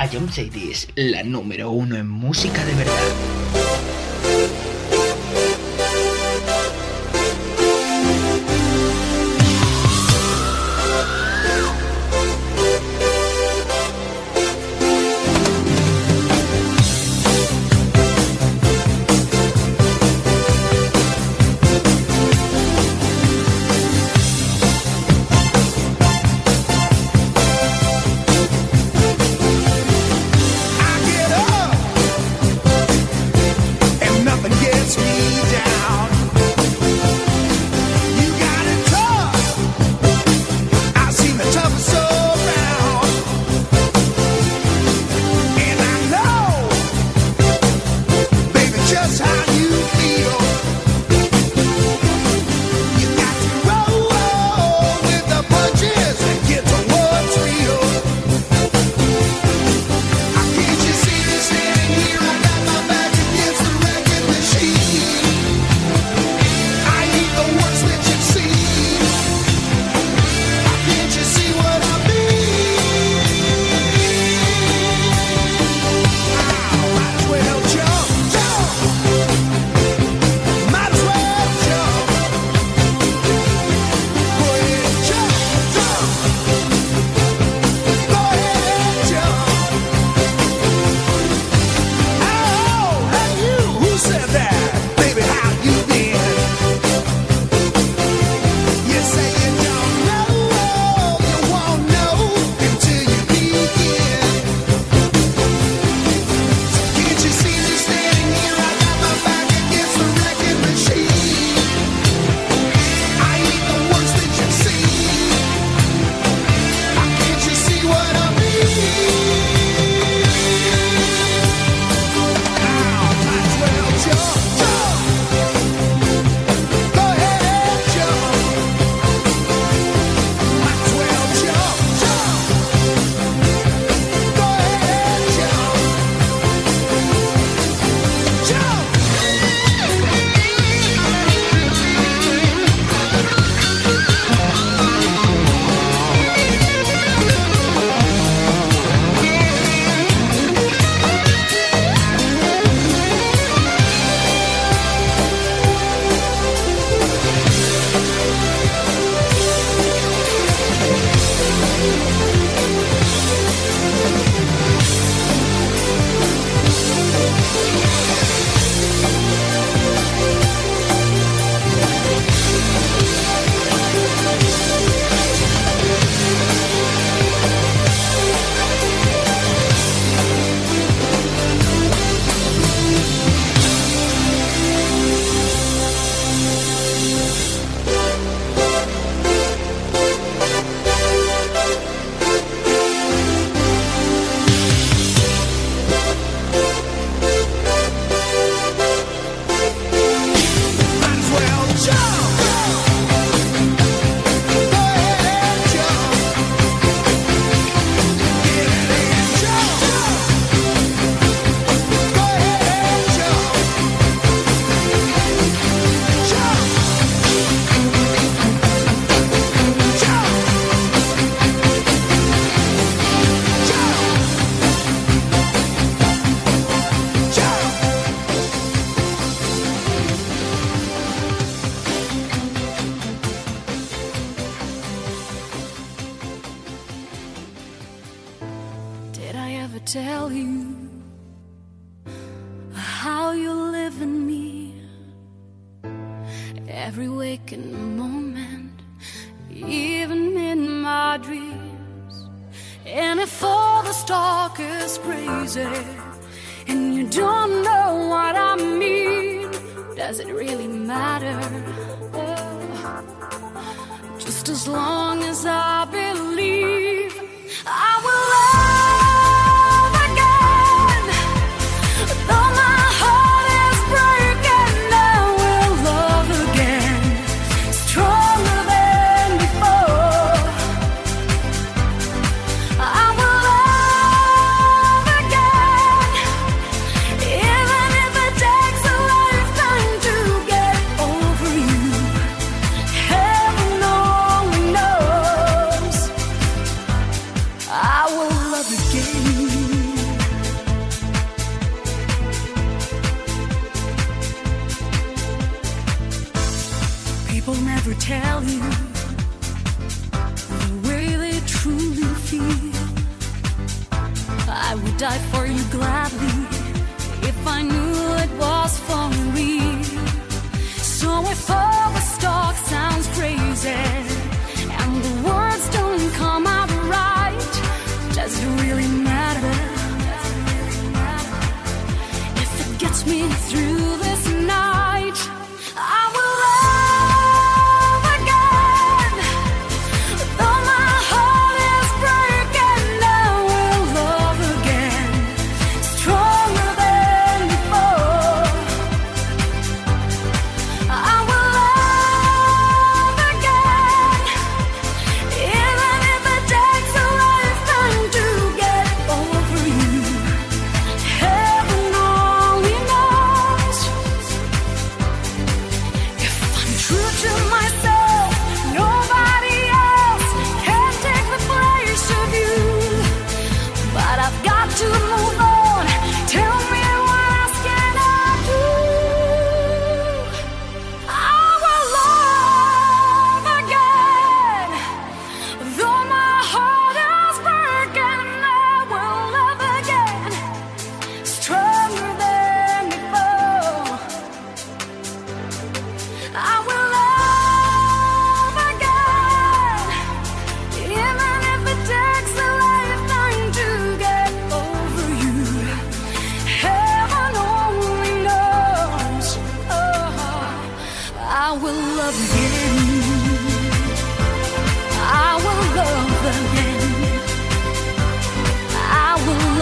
A John Cities, la número uno en música de verdad.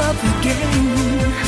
love again.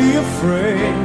be afraid.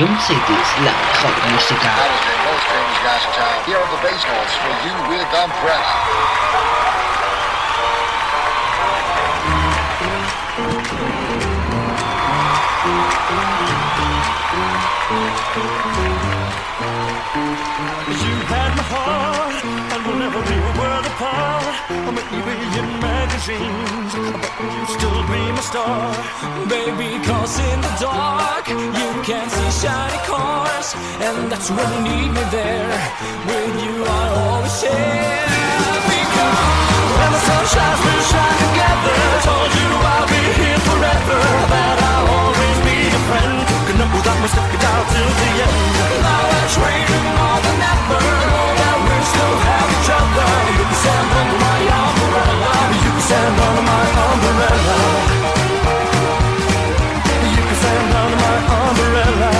Ion Cities, la mejor música. Alistair, no town. Here are the bass notes for you with Umbrella. You had my heart, and we'll never be a world apart. I'm maybe in magazines, but you still be my star. Baby, cause in the dark you can see shiny cars, and that's when you need me there. With you, I always share. Because when the sun shines, we shine together. I Told you I'll be here forever, that I'll always be a friend. Cooking up without me, stick it out till the end. Now it's raining more than ever. Know that we still have each other. You can stand under my umbrella. Stand under my umbrella. You can stand under my umbrella.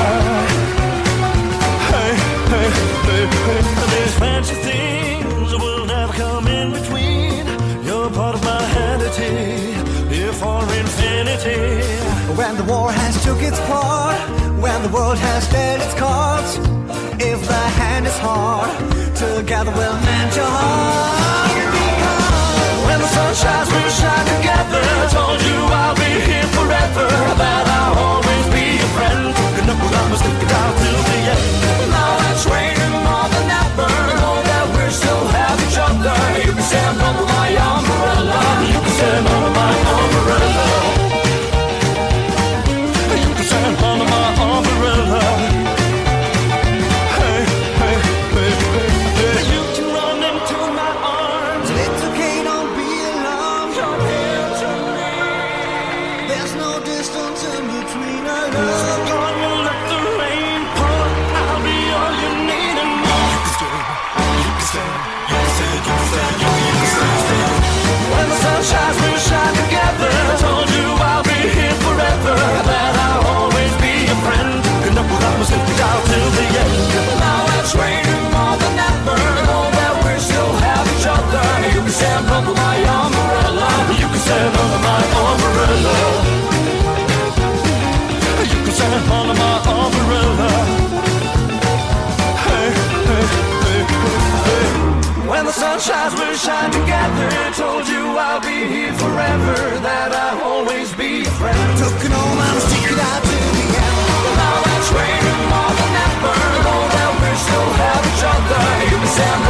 Hey, hey, hey, hey. These fancy things will never come in between. You're part of my entity, here for infinity. When the war has took its part, when the world has dealt its cards, if the hand is hard, together we'll mend your heart. When the sun shines, we'll shine together. Shine together. Told you I'll be here forever. That I'll always be your friend. Took man, stick it out to the end. Now it's raining more than ever. Know that we still have each other. You can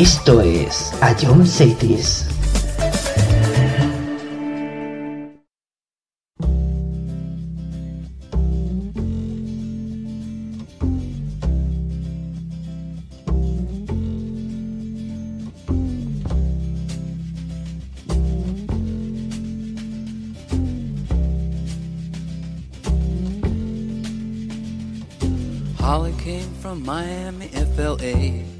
Esto es A John Cities. Holly came from Miami, FLA.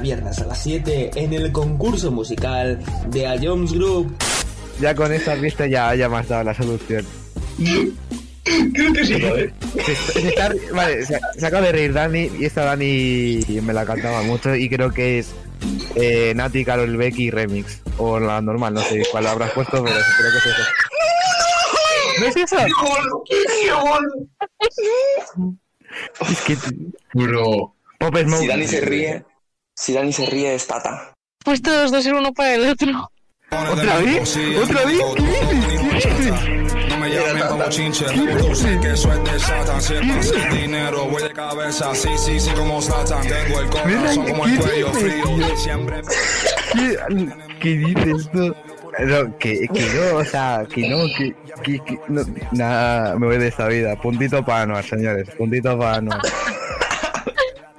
cada viernes a las 7 en el concurso musical de A Jones Group. Ya con esta pista ya, ya me has dado la solución. Creo que sí, joder. Se, se está- vale, se, se acaba de reír Dani y esta Dani me la cantaba mucho y creo que es eh, Nati, Carol Becky Remix. O la normal, no sé cuál habrás puesto, pero creo que es eso. ¿No es eso? Es que... Bro. Pop Smoke. Si Dani se ríe, si Dani se ríe es Tata. Pues todos dos ser uno para el otro. ¿Otra vez? ¿Otra vez? ¿Qué dices? ¿Qué dices? me llamen pa' bochinche. Tú sé que eso es de Satan. Si estás sin dinero, voy de cabeza. Sí, sí, sí, como Satan. Tengo el corazón como el cuello frío. Siempre. ¿Qué, qué dices tú? No, que, que no, o sea, que no, que, que, que no, nada, me voy de esta vida. Puntito para Anuar, señores, puntito para Anuar.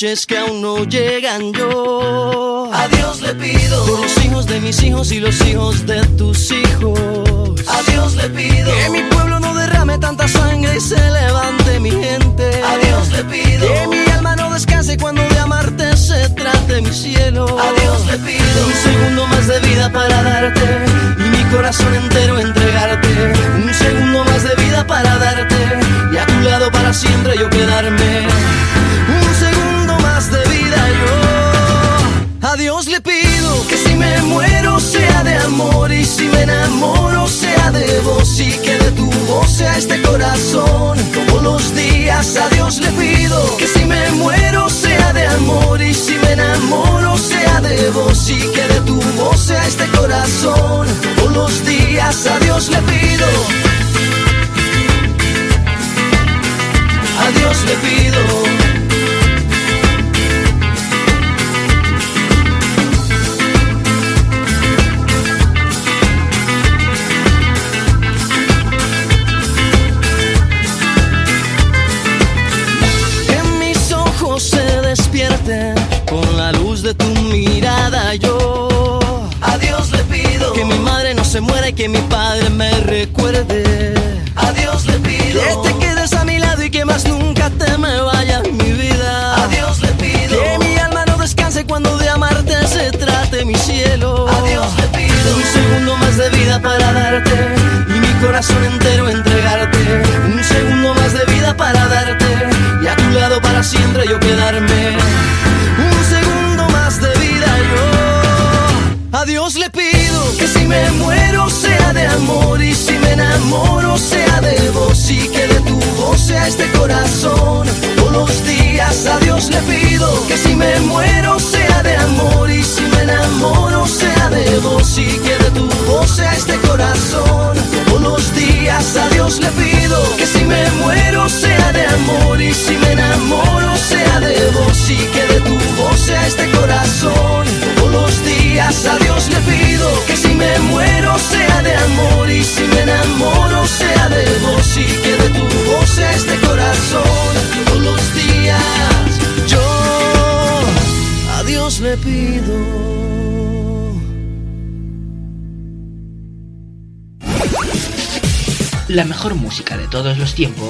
noches que aún no llegan yo. A Dios le pido por los hijos de mis hijos y los hijos de tus hijos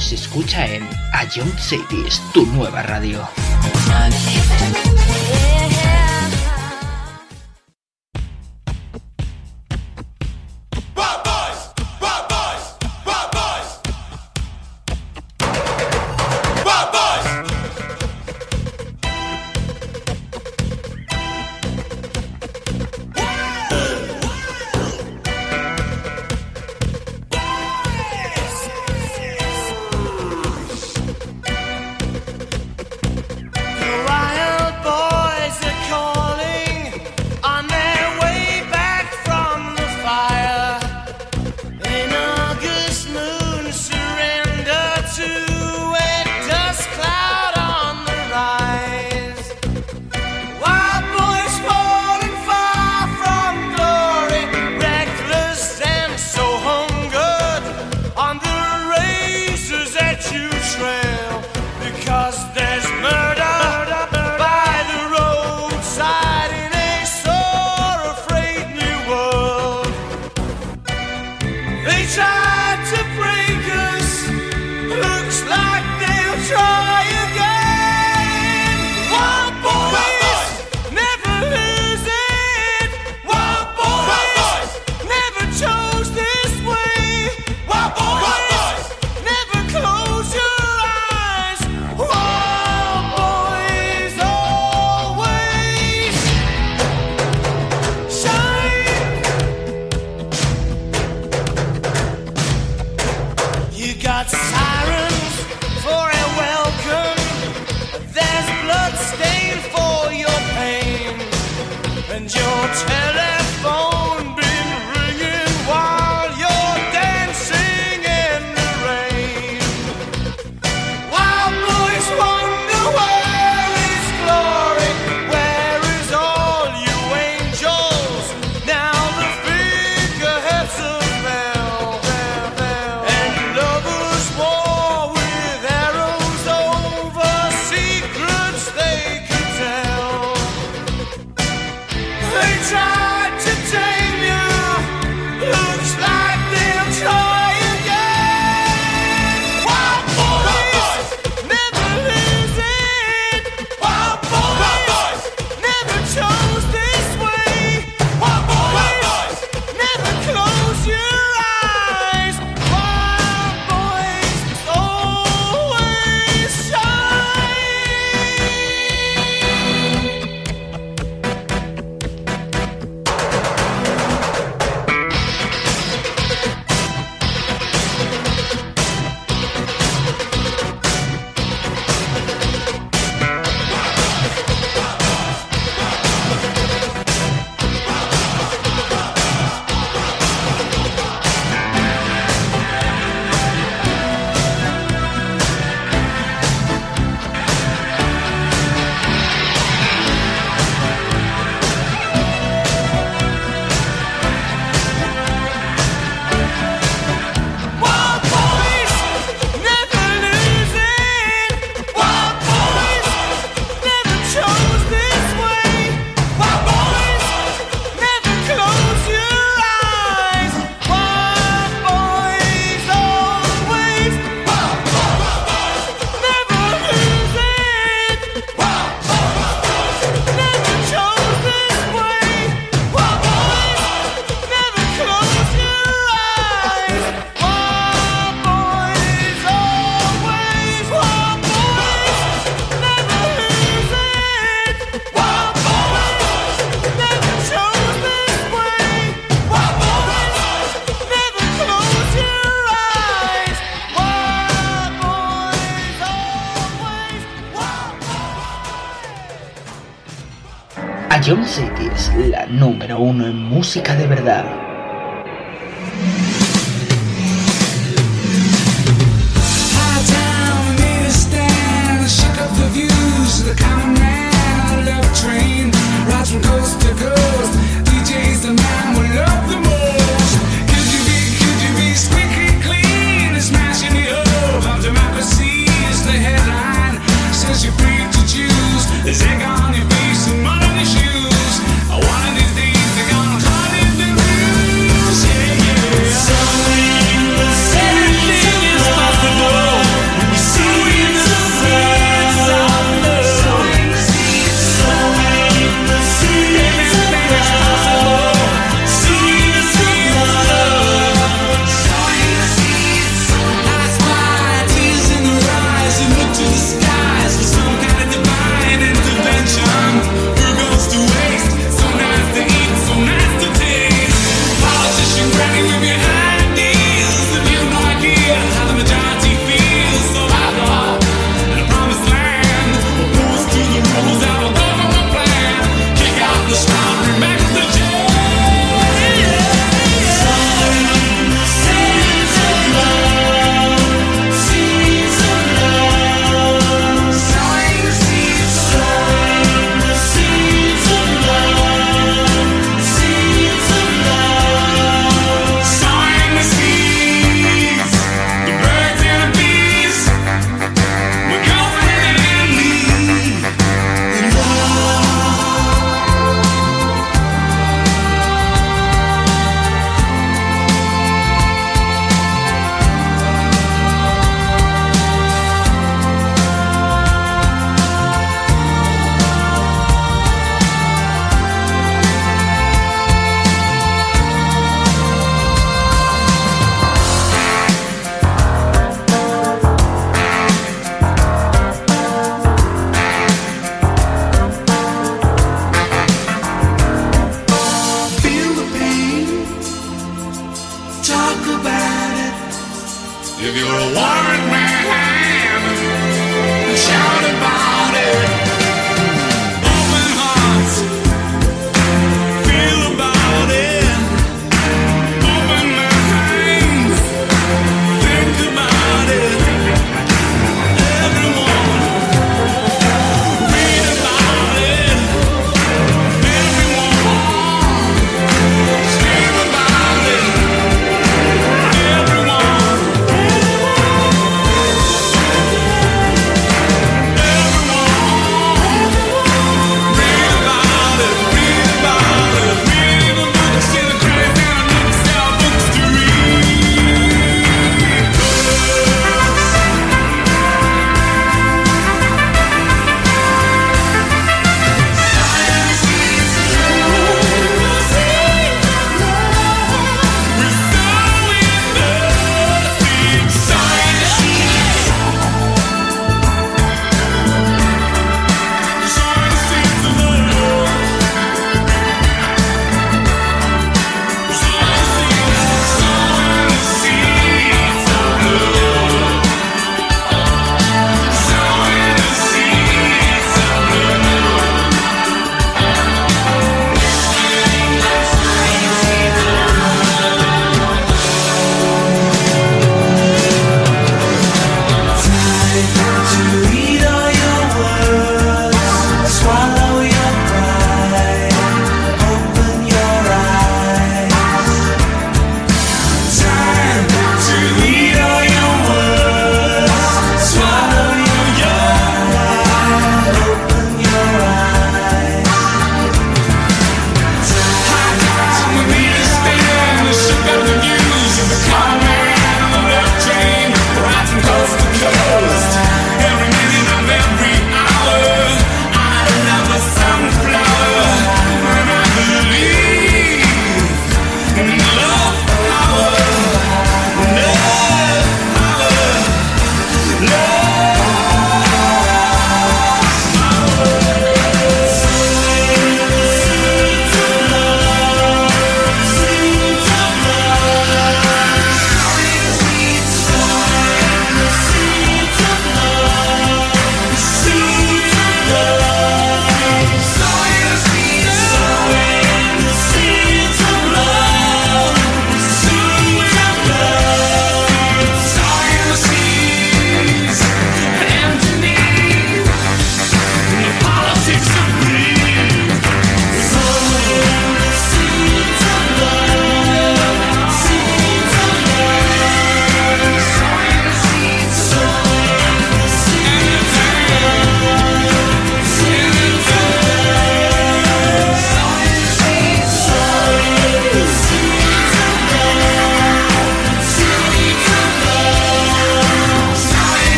se escucha en A Young Cities, tu nueva radio. John City es la número uno en música de verdad.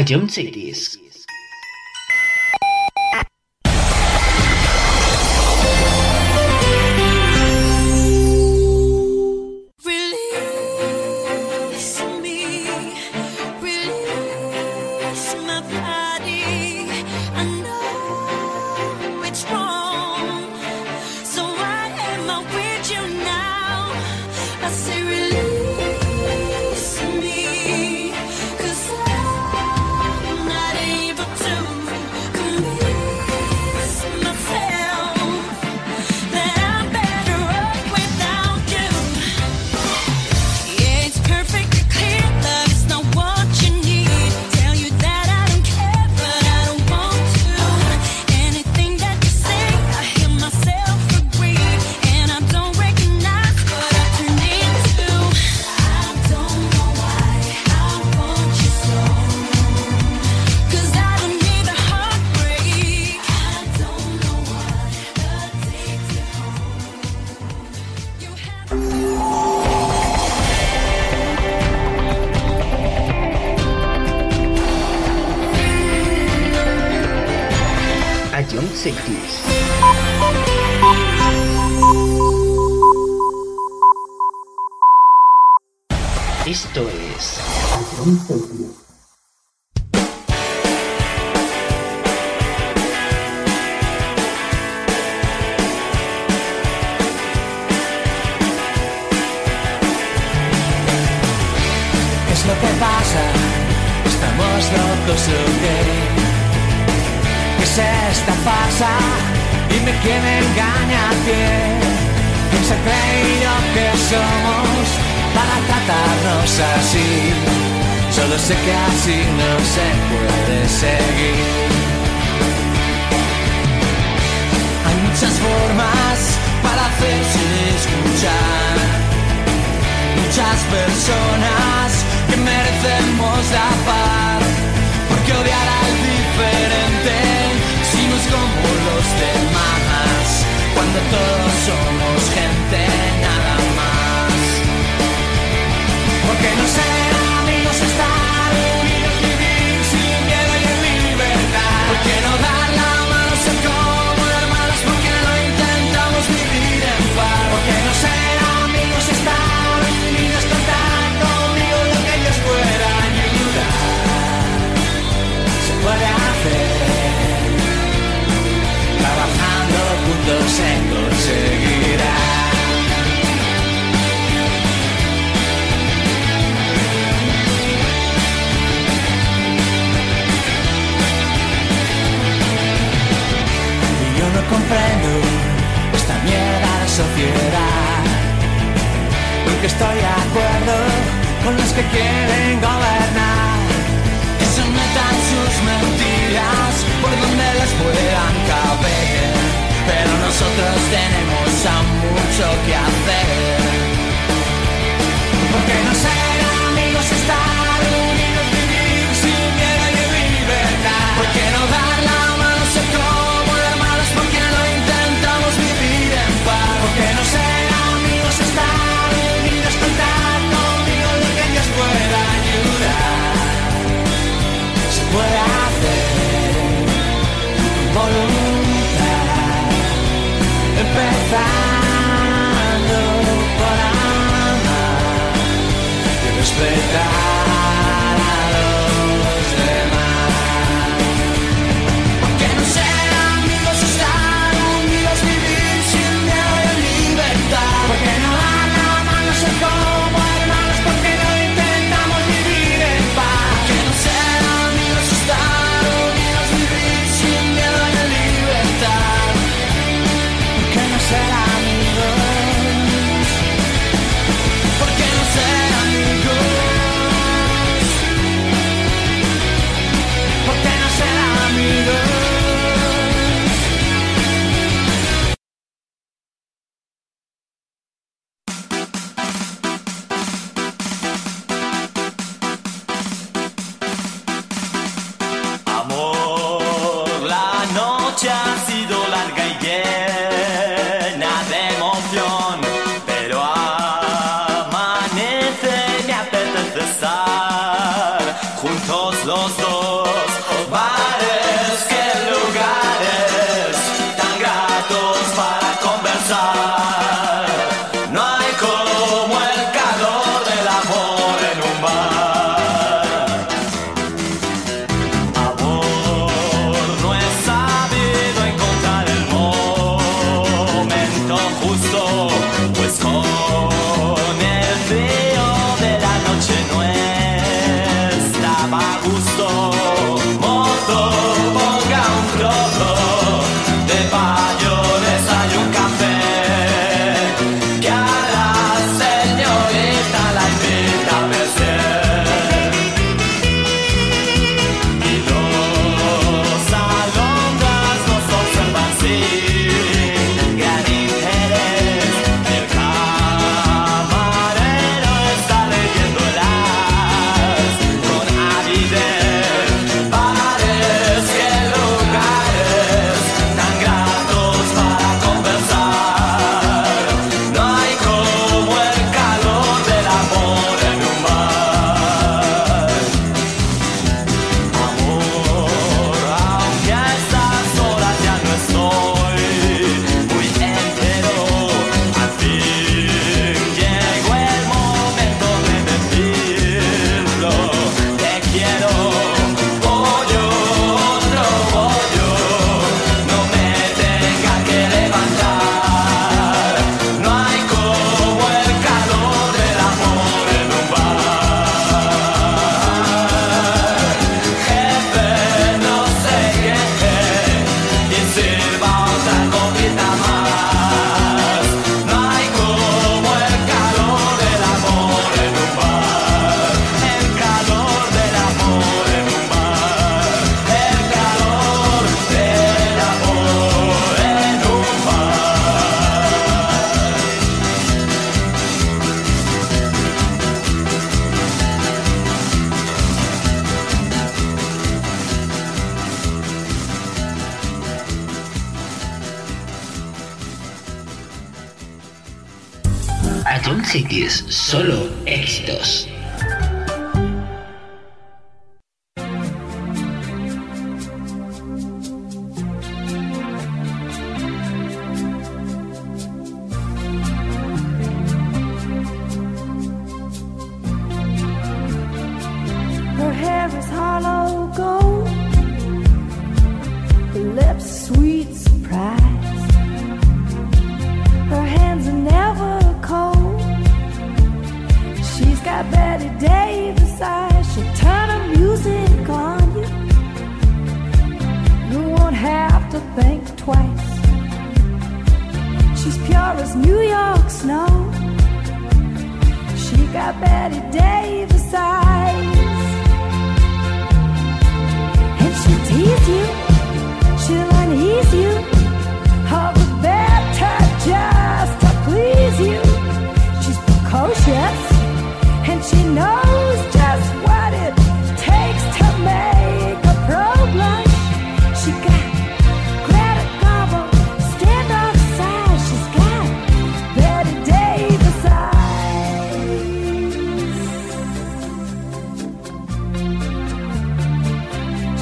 A John Cities. Cities. Esto es ¿Qué es lo que pasa? ¿Estamos locos o qué? ¿Qué es esta farsa? Dime quién engaña a quién. ¿Quién se ha creído que somos para tratarnos así? Solo sé que así no se puede seguir. Hay muchas formas para hacerse escuchar muchas personas que merecemos la paz. Porque odiar al diferente como los demás. Cuando todos somos gente nada más. Porque no ser amigos estar juntos se conseguirá. Y yo no comprendo esta mierda de sociedad. Porque estoy de acuerdo con los que quieren gobernar. Que se metan sus mentiras por donde les puedan caber. Pero nosotros tenemos aún mucho que hacer. Porque no ser amigos estar unidos, vivir sin miedo y libertad. Porque no dar la mano, ser como hermanos, porque no intentamos vivir en paz. Porque no ser amigos estar unidos, contar conmigo lo que ellos puedan ayudar. Se puede hacer voluntad, empezando por amar. Y respetar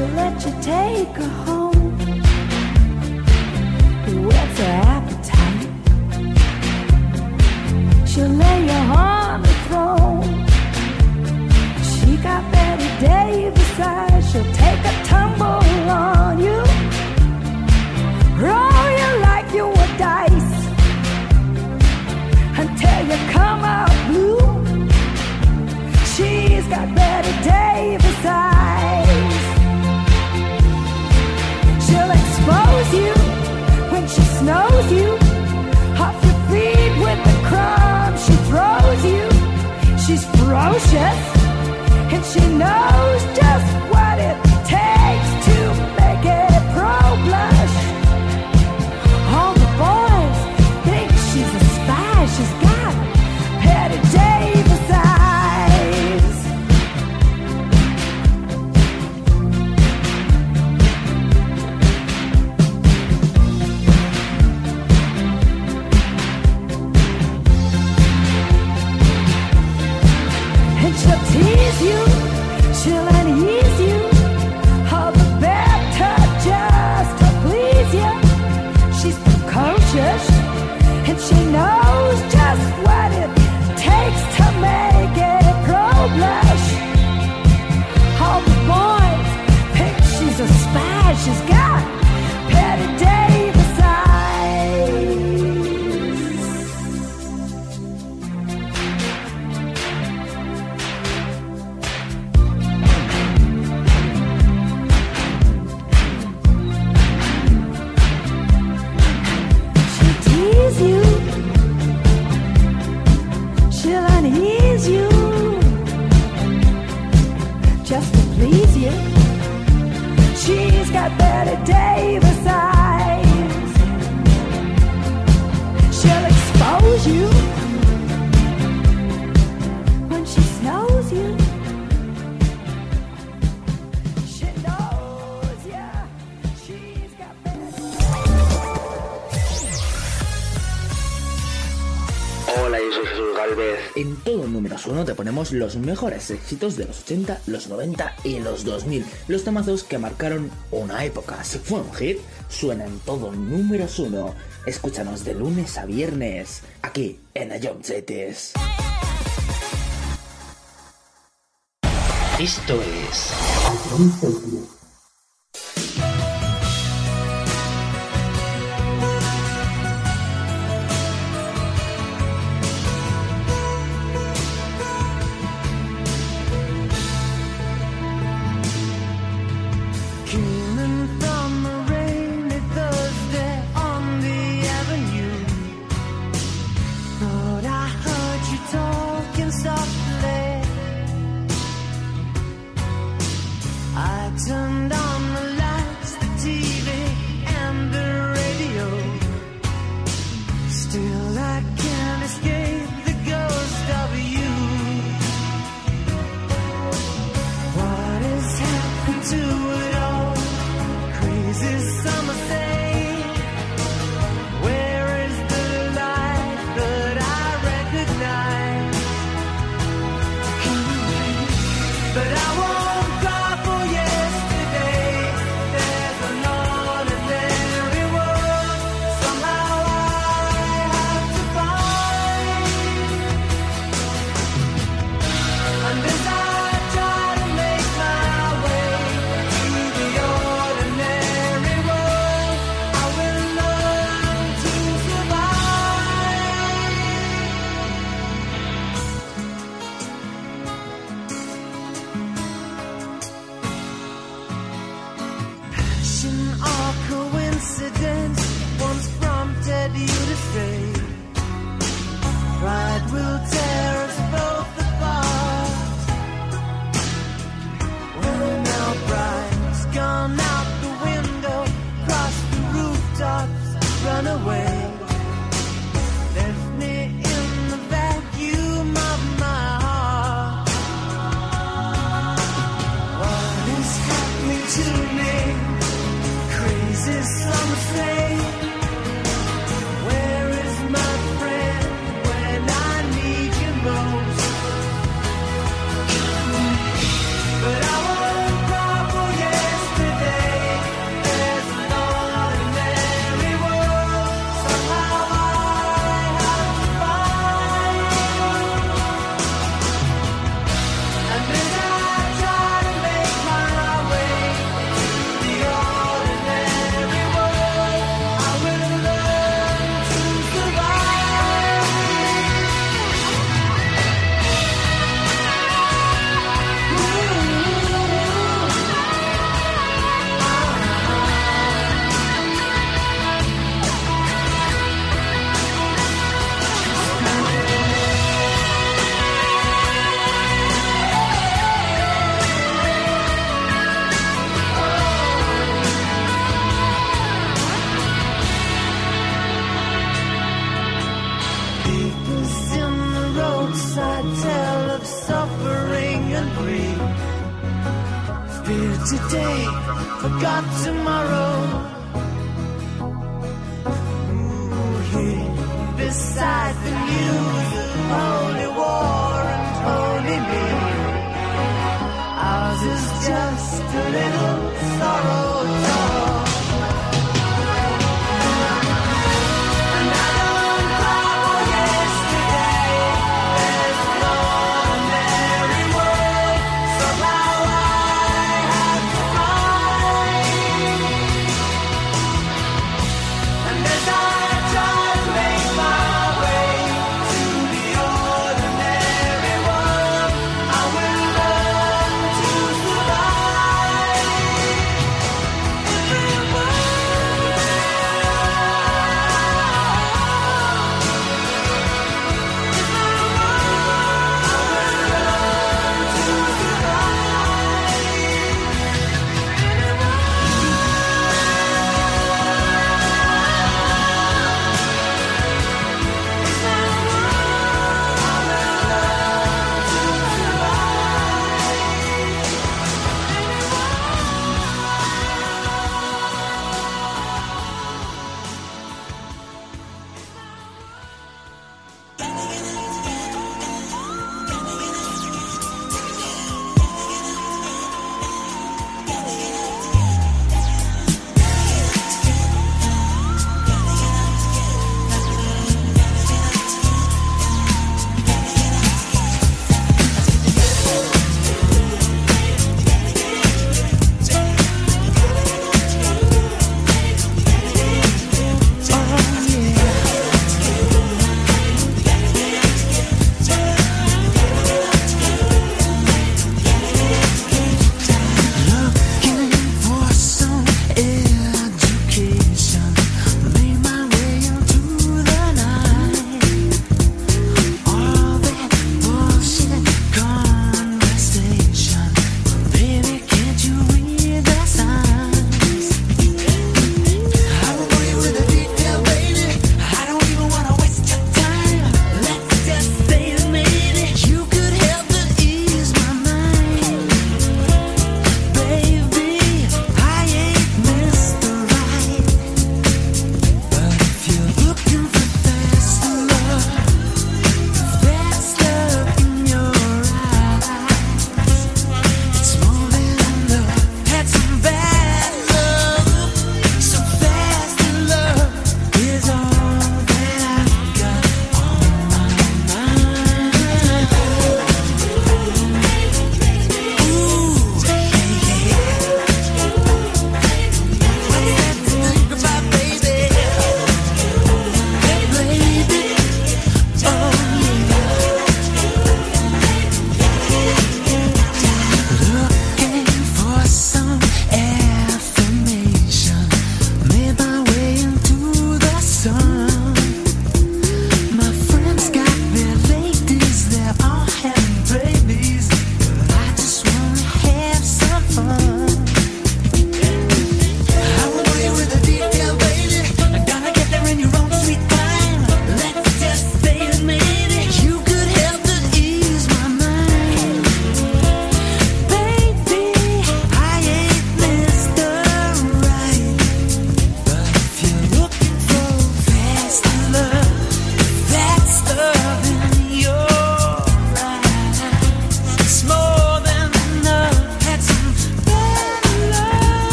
to let you take her home with her appetite. She'll lay you on the throne. She got Betty Davis eyes. She'll take. She's ferocious. And she knows just en todo números 1 te ponemos los mejores éxitos de los 80, los 90 y los 2000. Los temazos que marcaron una época. Si fue un hit, suena en todo números 1. Escúchanos de lunes a viernes, aquí en Ayom Esto es...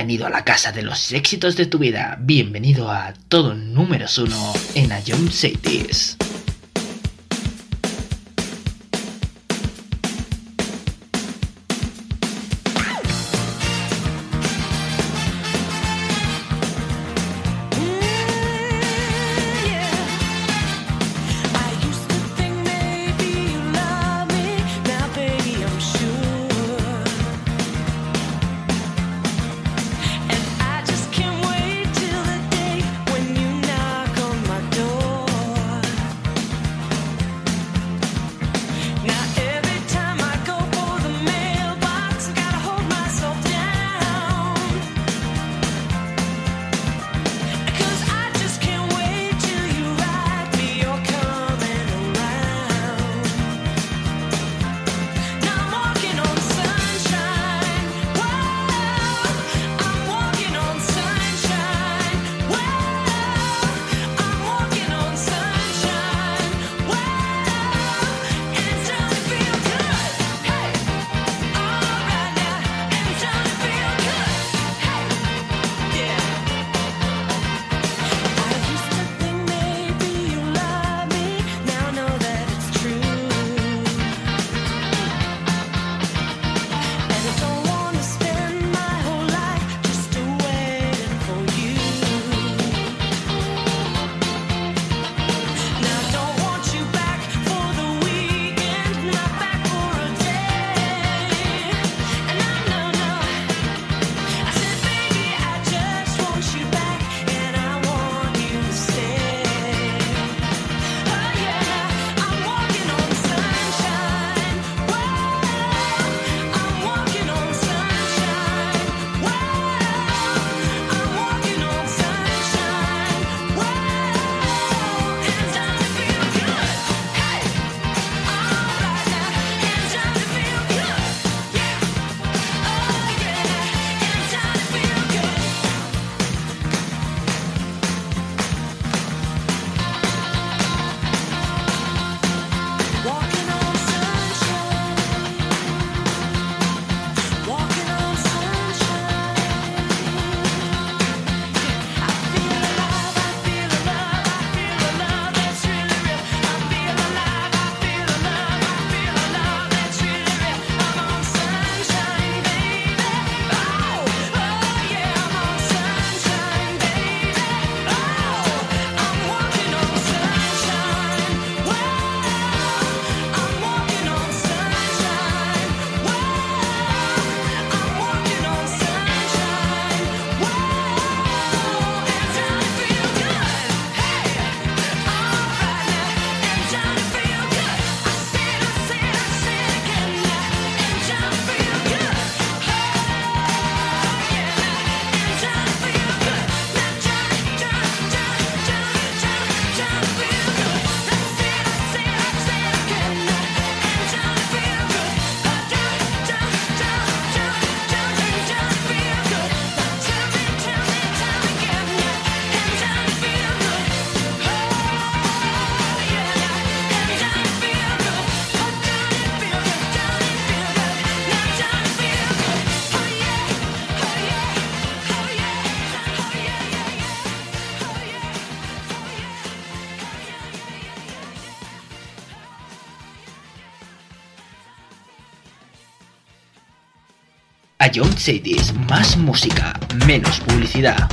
Bienvenido a la casa de los éxitos de tu vida. Bienvenido a todo números uno en Ion Cities. Ion CDs, más música, menos publicidad.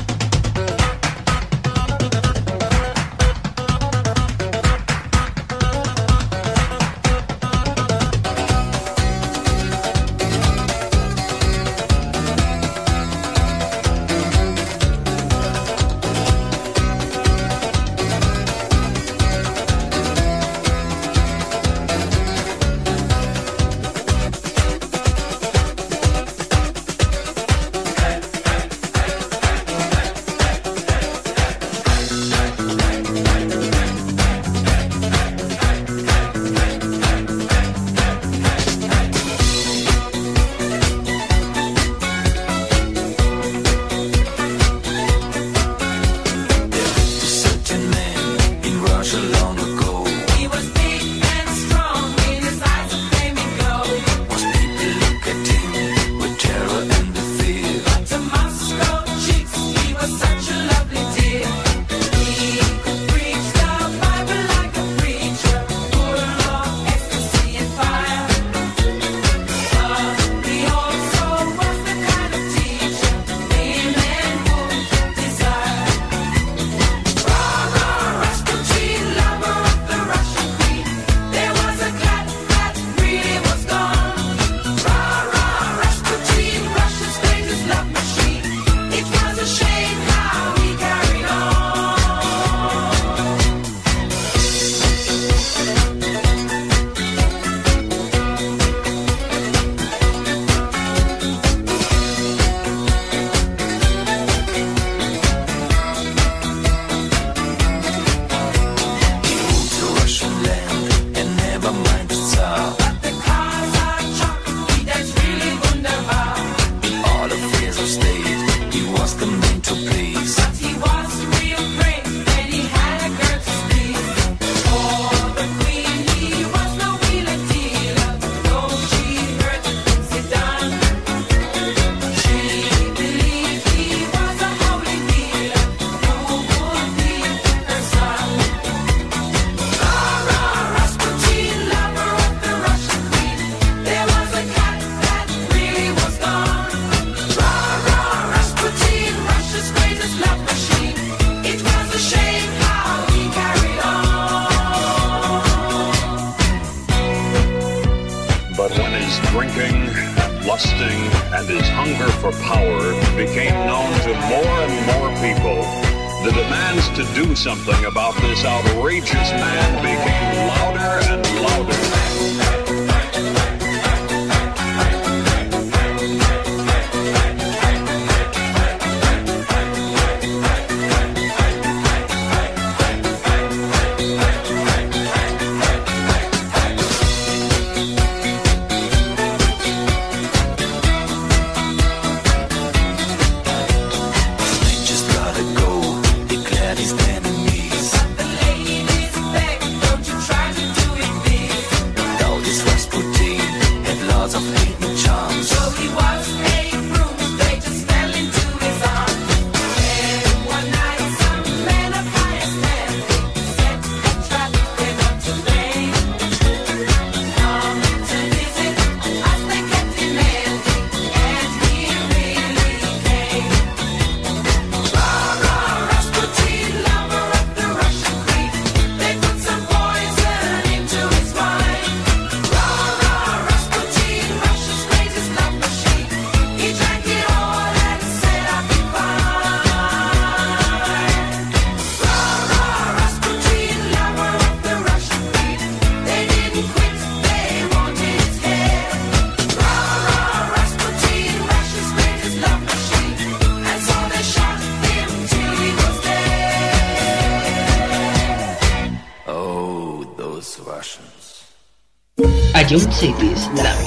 Ion Cities, la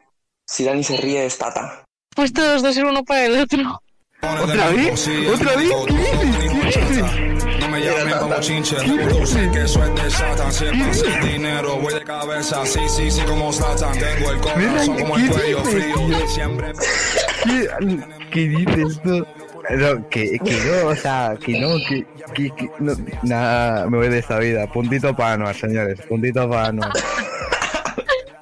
Si Dani se ríe, es Tata. Pues todos dos ser uno para el otro. ¿Otra vez? ¿Otra vez? No me como sé que Satan. Siempre sin dinero, voy como el corazón frío. ¿Qué dices tú? Que, no, o sea, que no, que, nada, me voy de esta vida. Puntito para señores, puntito para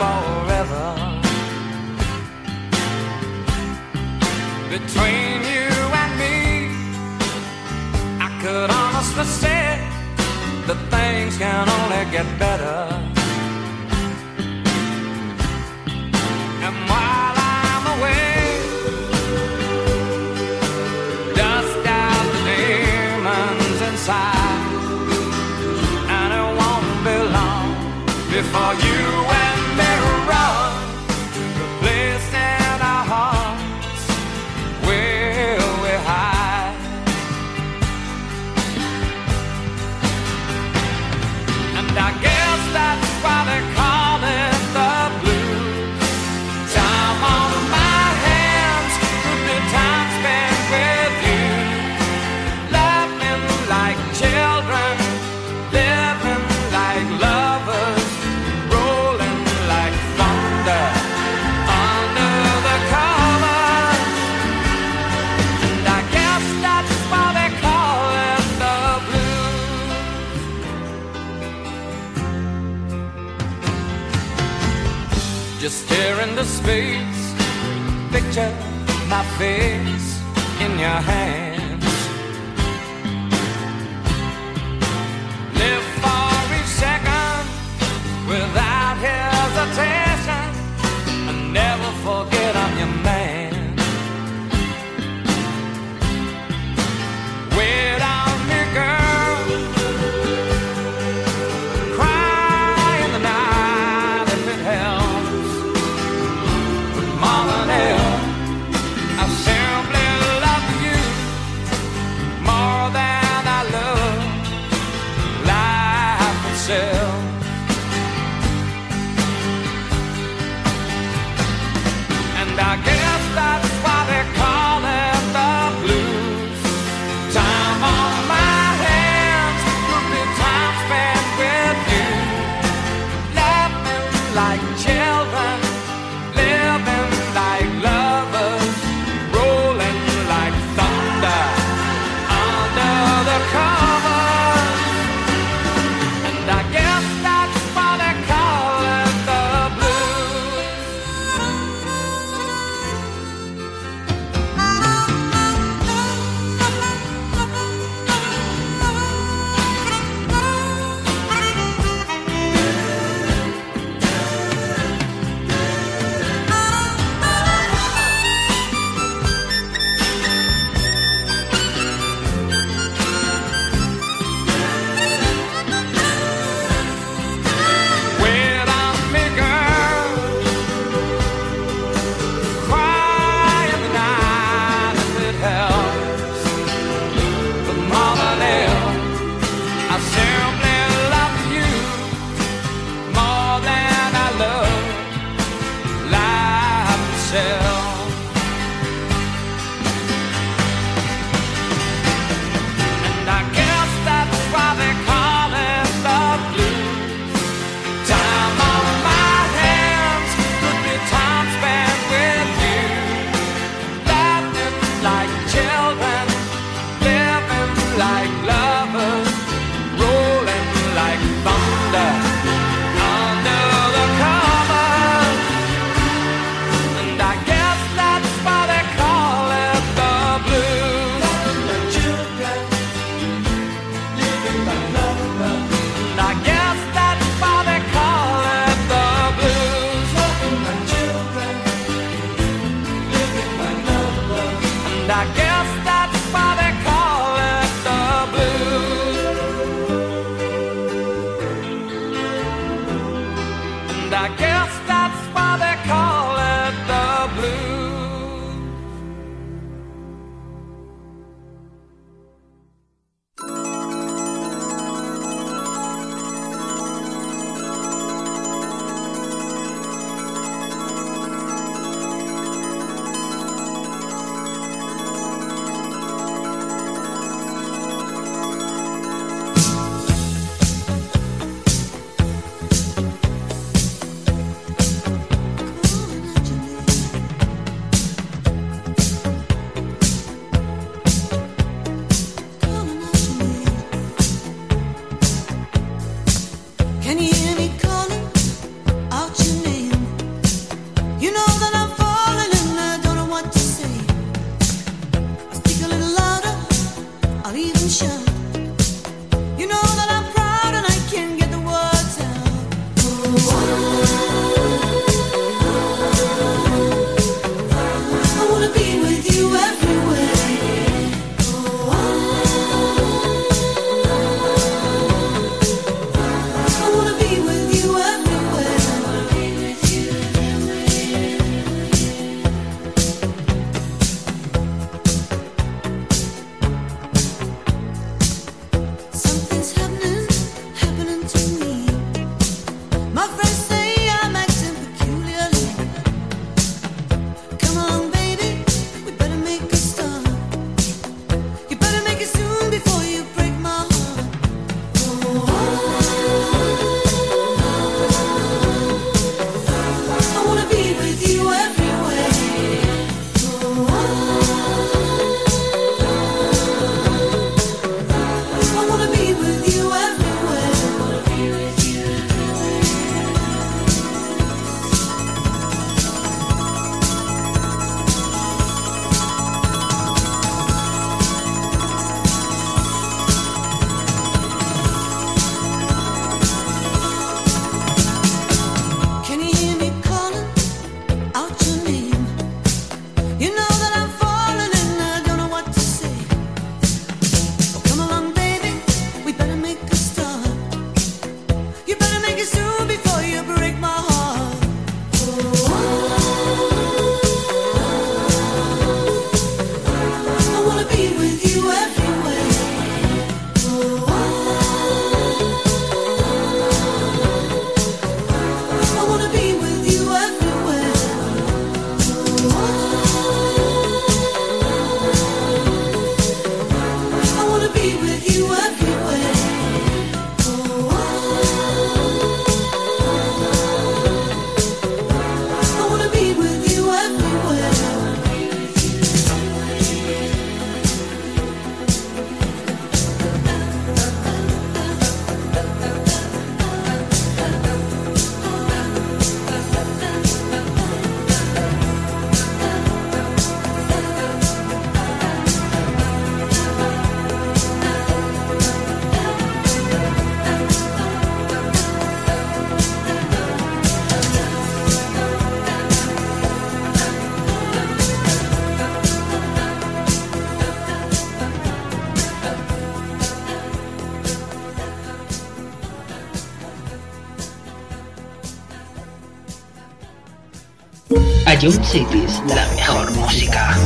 Forever. Between you and me, I could honestly say that things can only get better. And while I'm away, dust out the demons inside. And it won't be long before you space, picture my face in your hands. Live for each second without hesitation, and never forget Ion Cities, la mejor música.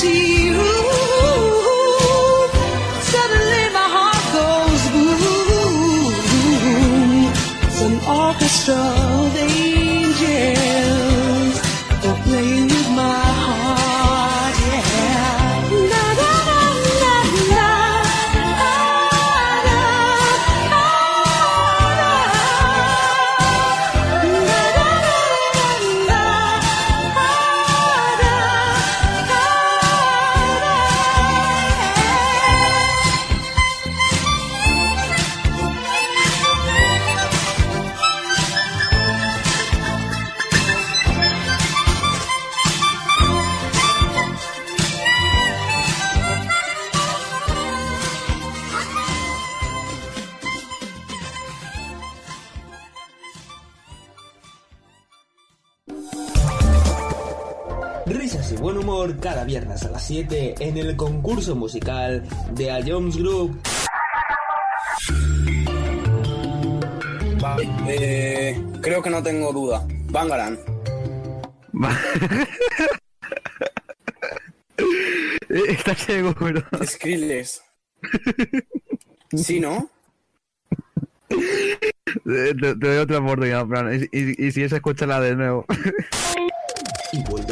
to you. Suddenly my heart goes boom. It's orchestra. en el concurso musical de A Jones Group. Eh, creo que no tengo duda. Bangaran. Eh, está ciego, pero. Skrillex. ¿Sí, no? Eh, te, doy otra oportunidad, Fran. Y, y, y si esa, escúchala de nuevo.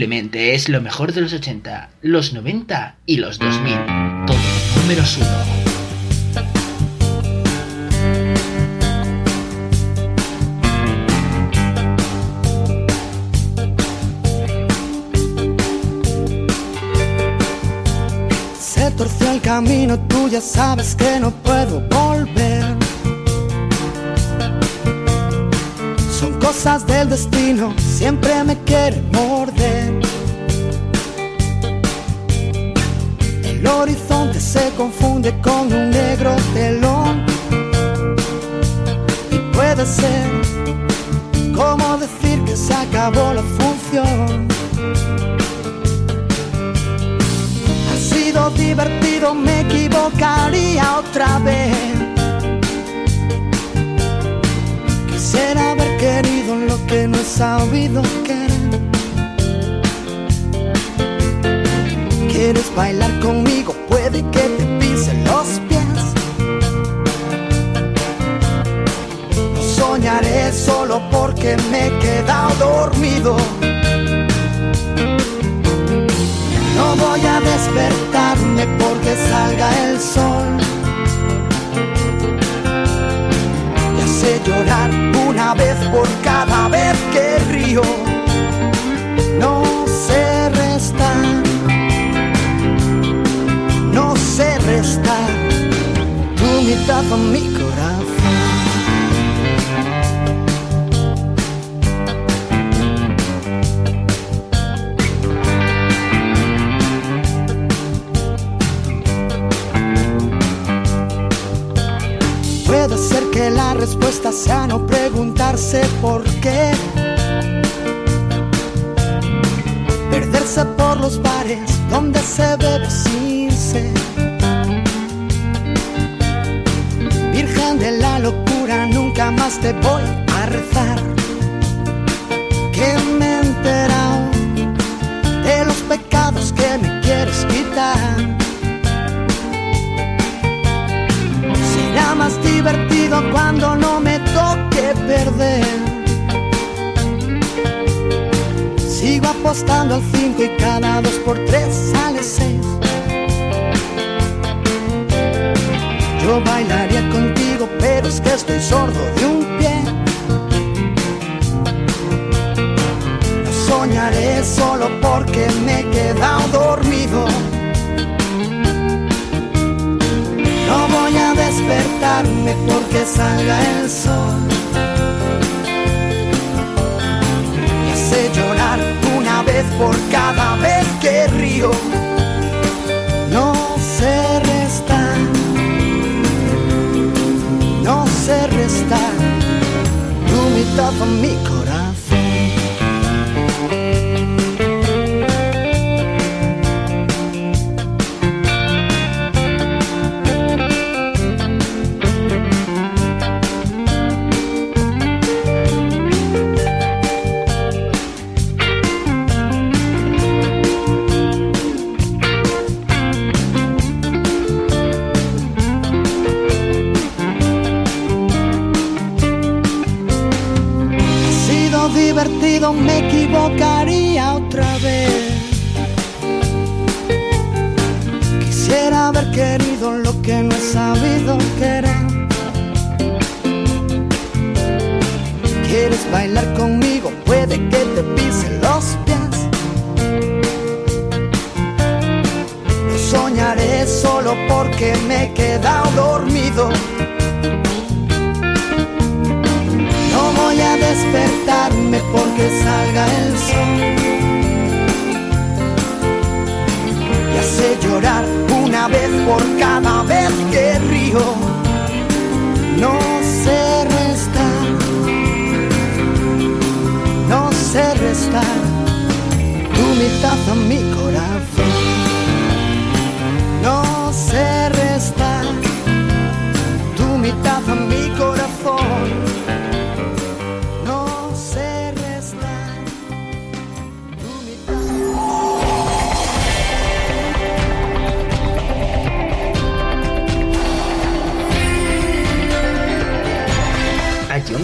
Simplemente es lo mejor de los 80, los 90 y los 2000. Todo números uno. Se torció el camino, tú ya sabes que no puedo volver. Son cosas del destino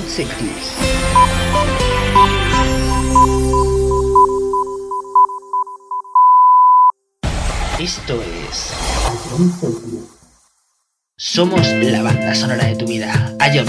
sentidos. Esto es. Somos la banda sonora de tu vida. Ion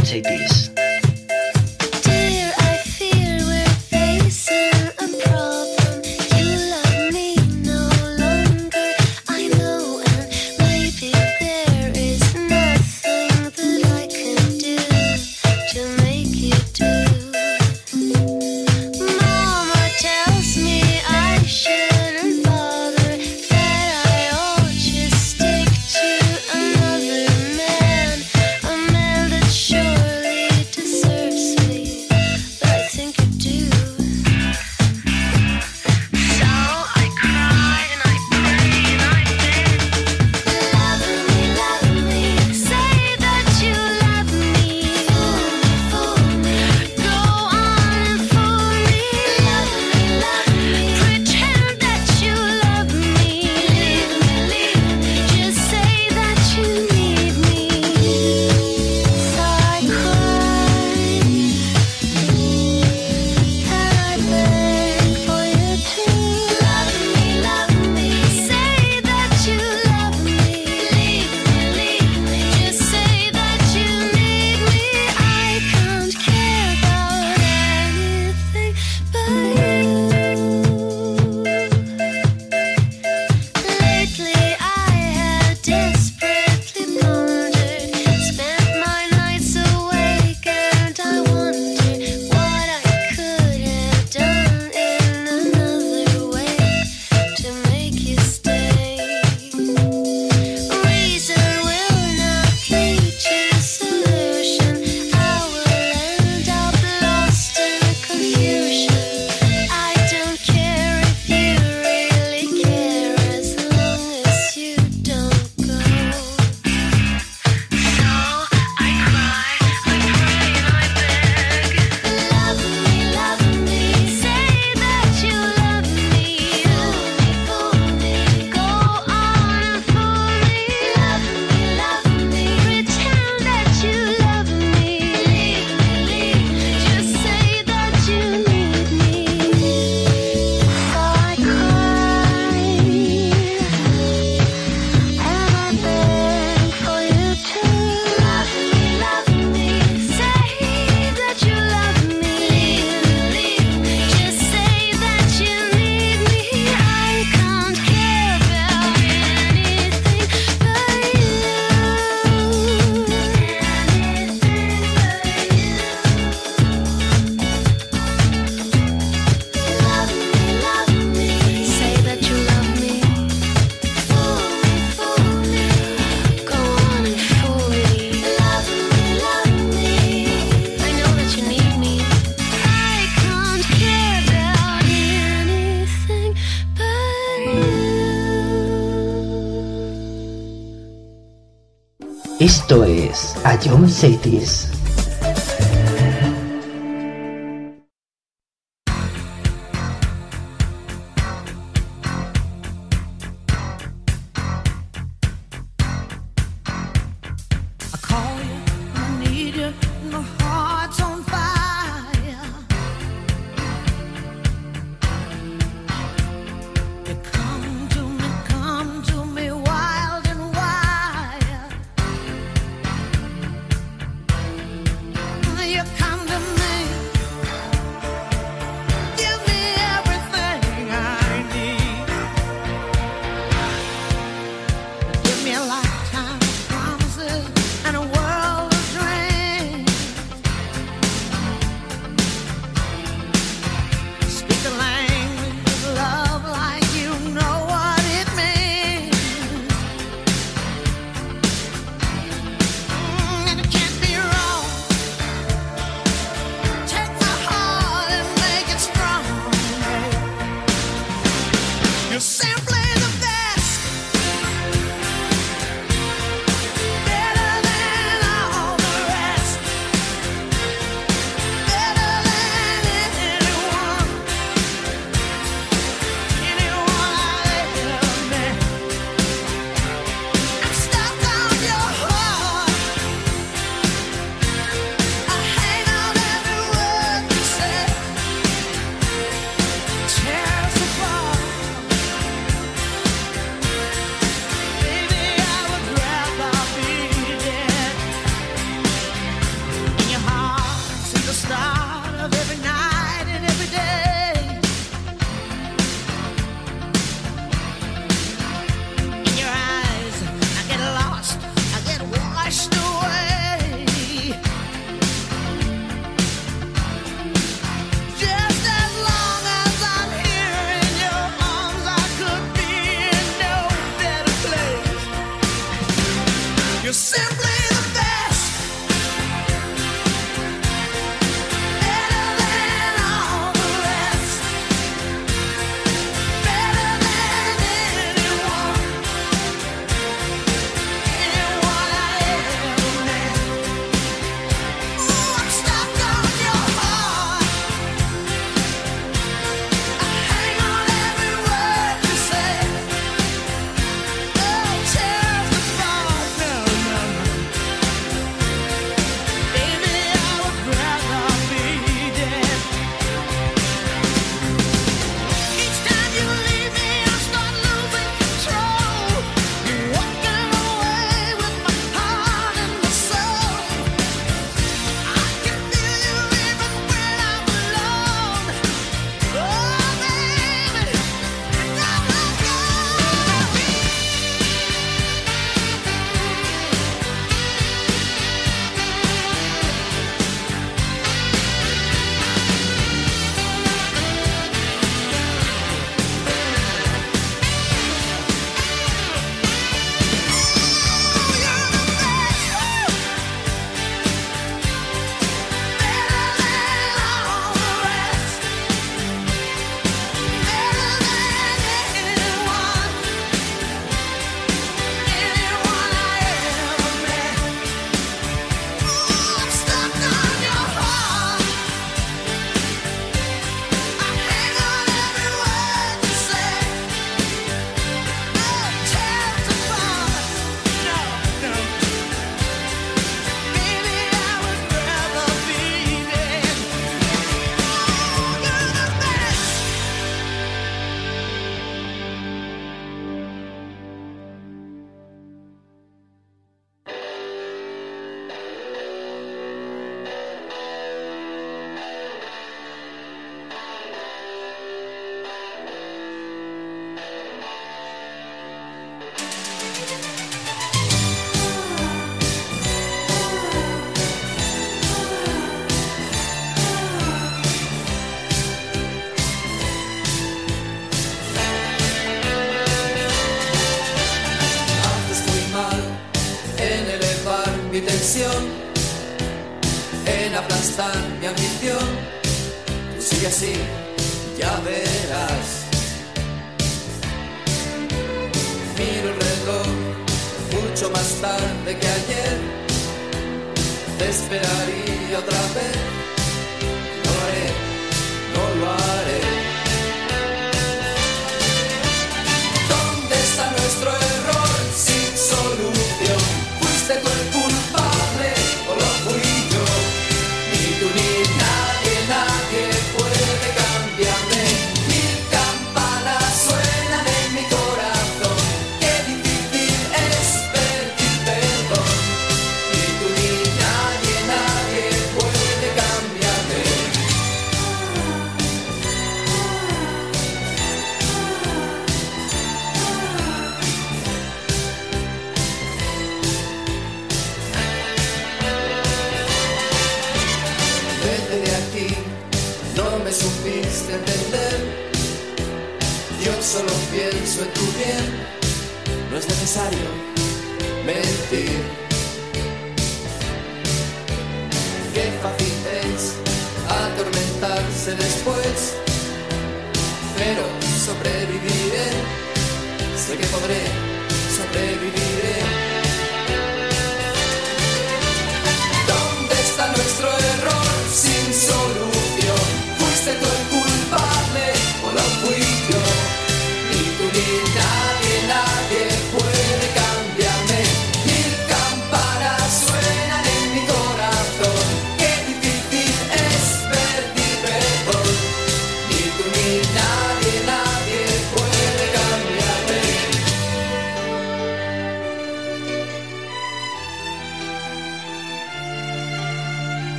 es. A John Cities. I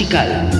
musical.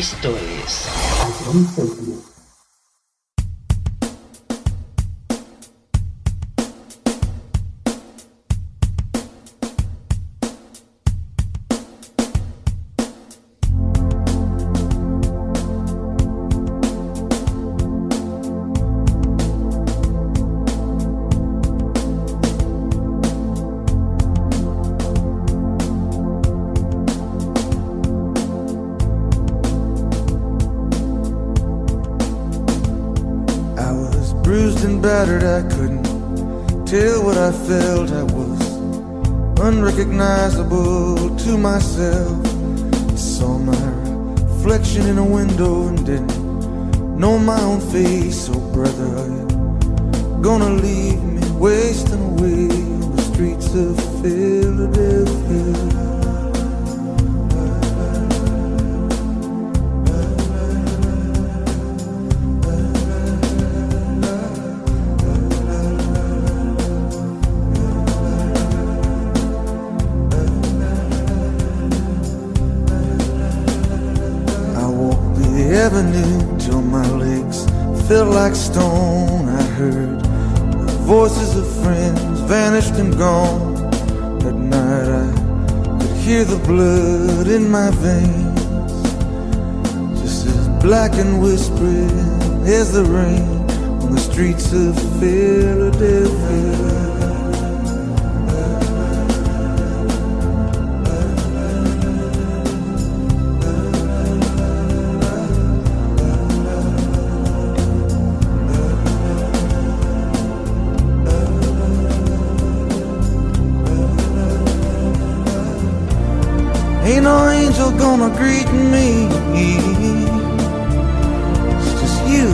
Esto es...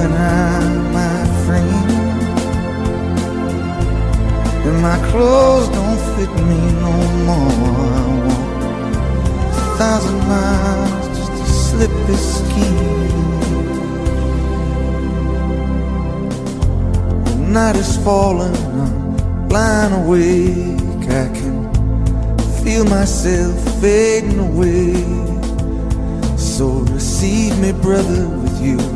and I, my friend. And my clothes don't fit me no more. I want a thousand miles just to slip this skin. The night is falling, I'm blind awake. I can feel myself fading away. So receive me, brother, with you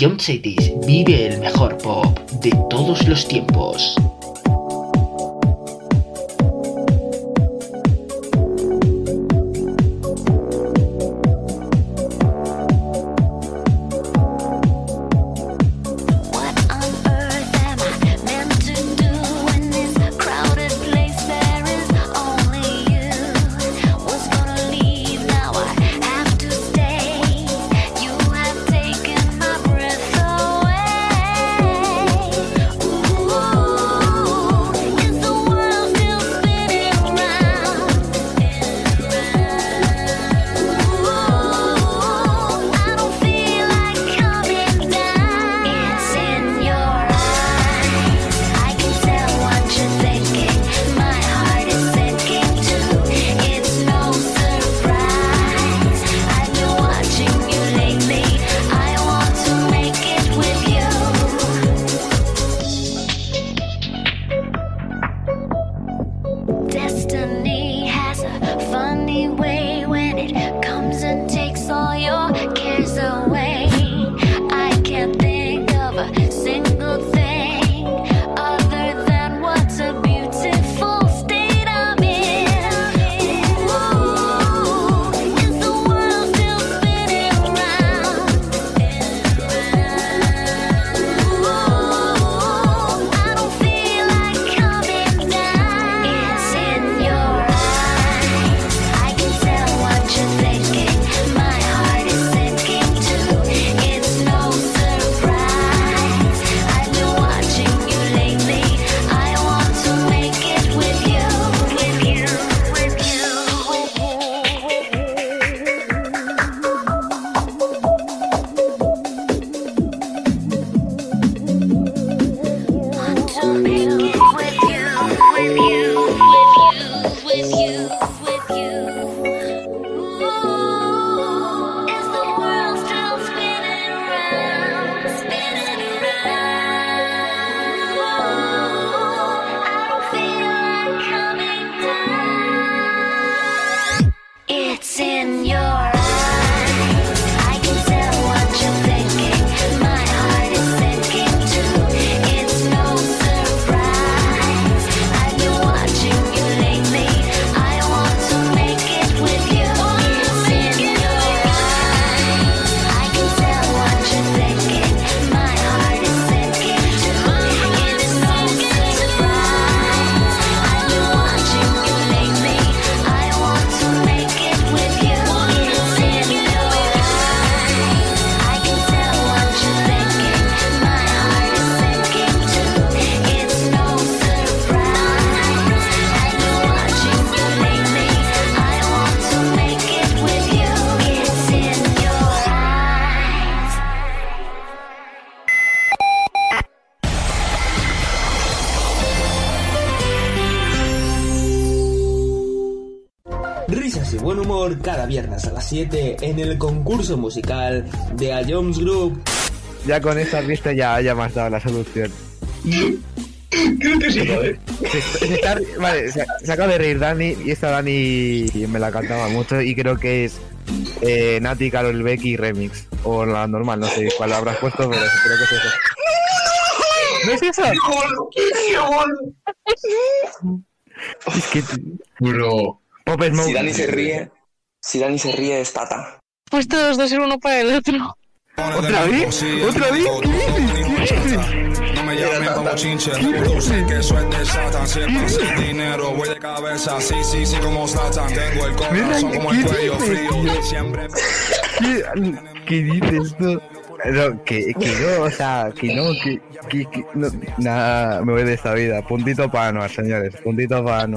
Ion Cities vive el mejor pop de todos los tiempos. 2007 en el concurso musical de A Jones Group. Ya con esta pista ya, ya me has dado la solución. Creo que sí. Se, se está, vale, se, se, acaba de reír Dani y esta Dani me la cantaba mucho y creo que es eh, Nati, Carol Becky Remix. O la normal, no sé cuál habrás puesto, pero creo que es eso. ¿No es eso? ¡Qué Es que... Bro... Pop Smoke. Si Dani se ríe... Si Dani se ríe, es Tata. Pues todos dos ser uno para el otro. ¿Otra vez? ¿Otra vez? ¿Qué dices? No me llamen como chinche, tú sé que soy de Satan, siempre sin dinero, voy de cabeza, sí, sí, sí, como Satan, tengo el corazón como el cuello frío, siempre... ¿Qué dices tú? No, que, que no, o sea, que no, que, que, que no, nada, me voy de esta vida, puntito para no, señores, puntito para no.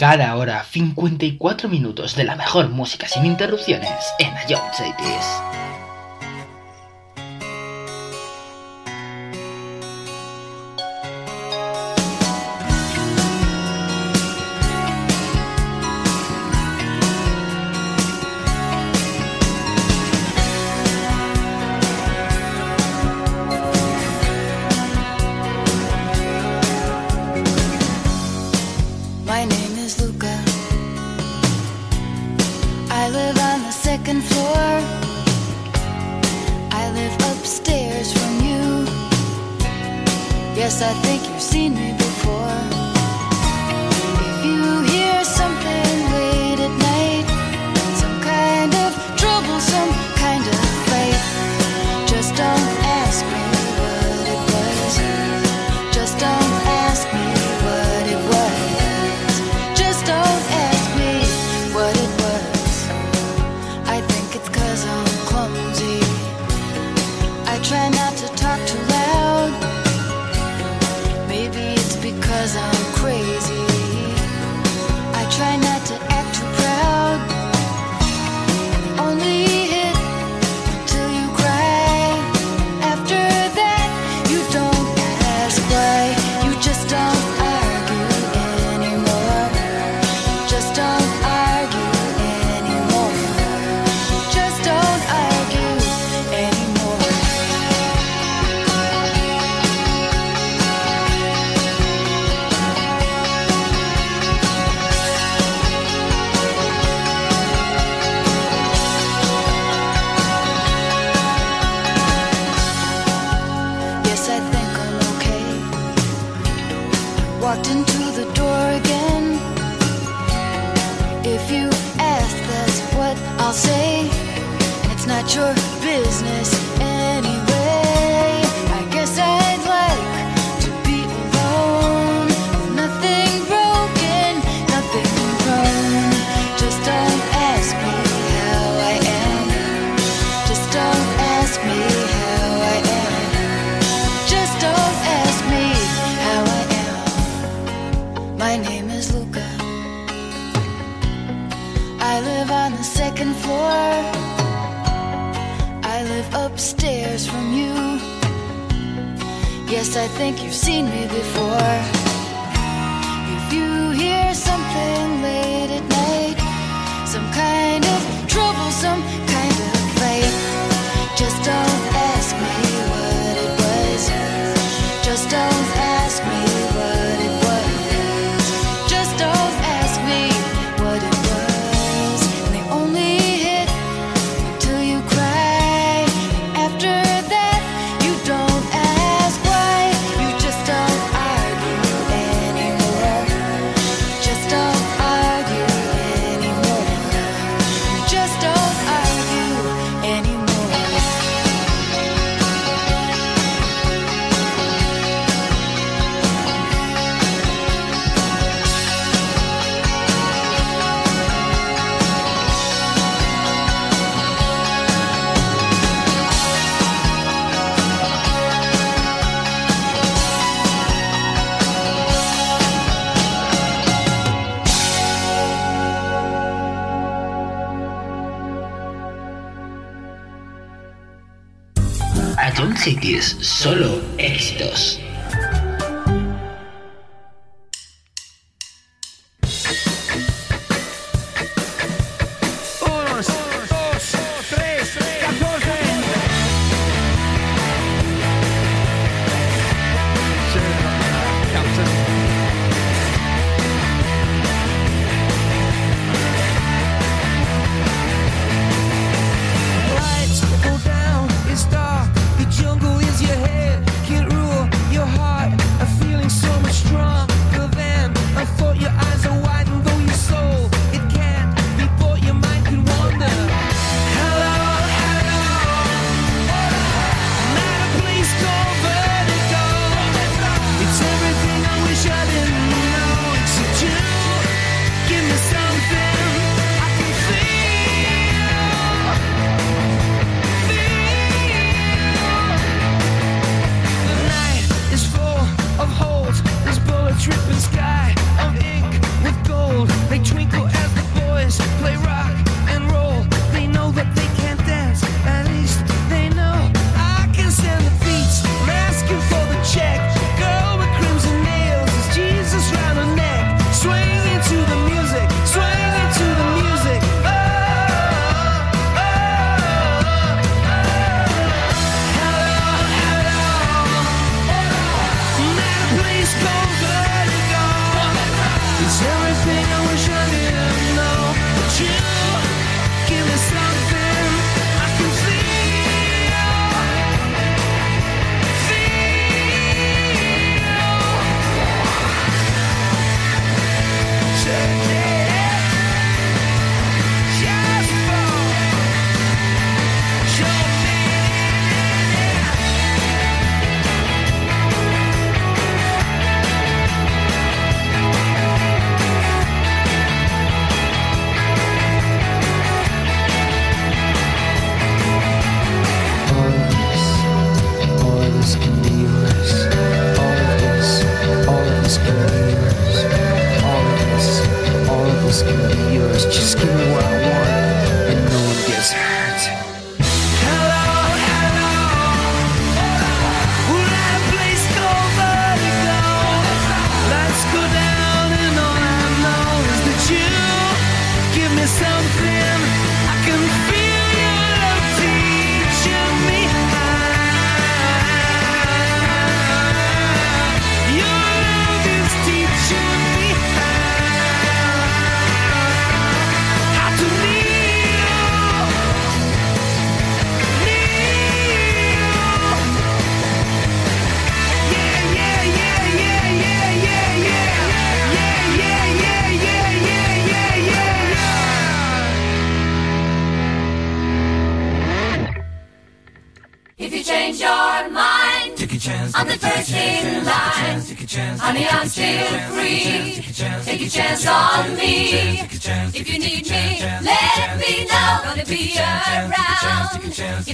Cada hora 54 minutos de la mejor música sin interrupciones en Ion.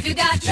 If you got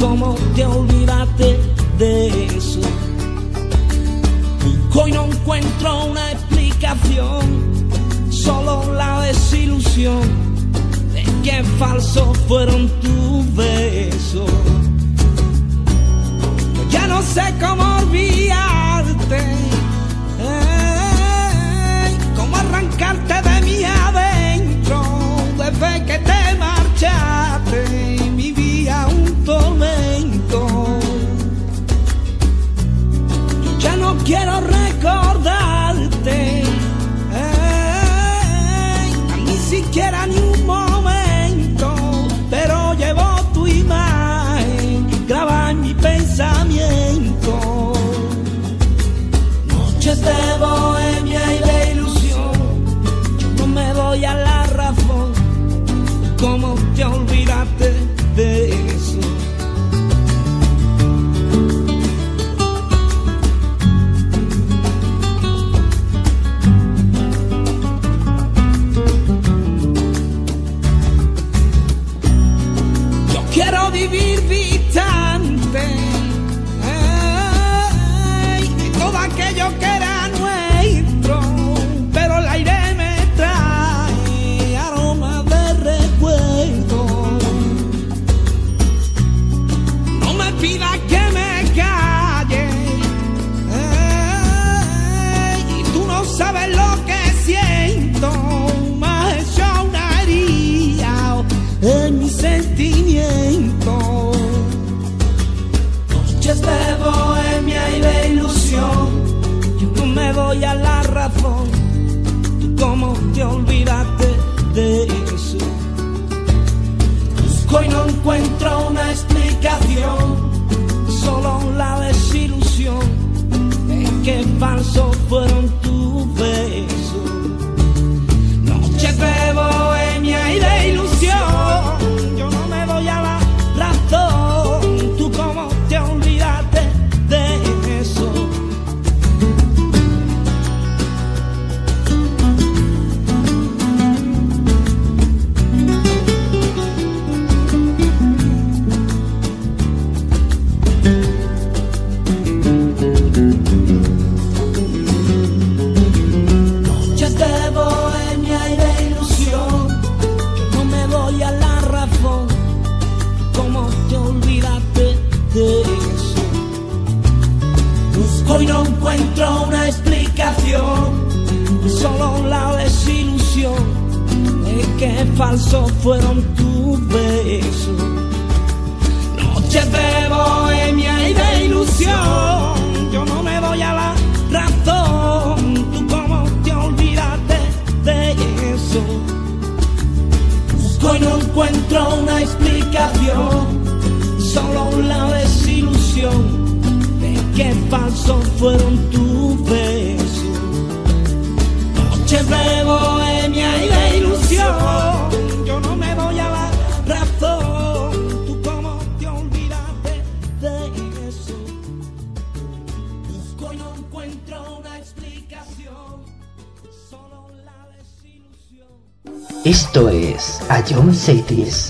¿Cómo te olvidaste de eso? Busco y no encuentro una explicación, solo la desilusión de que falsos fueron tus besos. Ya no sé cómo olvidarte, ey, cómo arrancarte de mi adentro desde que te marchaste. Tormento. Ya no quiero recordarte, doy a la que falsos fueron tus besos. Noches de bohemia y de ilusión, yo no me doy a la razón. ¿Tú cómo te olvidaste de eso? Busco y no encuentro una explicación, solo la desilusión de que falsos fueron tus besos. Noches de bohemia y de ilusión, yo no me doy a la razón. ¿Tú cómo te olvidaste de eso? Busco y no encuentro una explicación, solo la desilusión. Esto es A John Cities.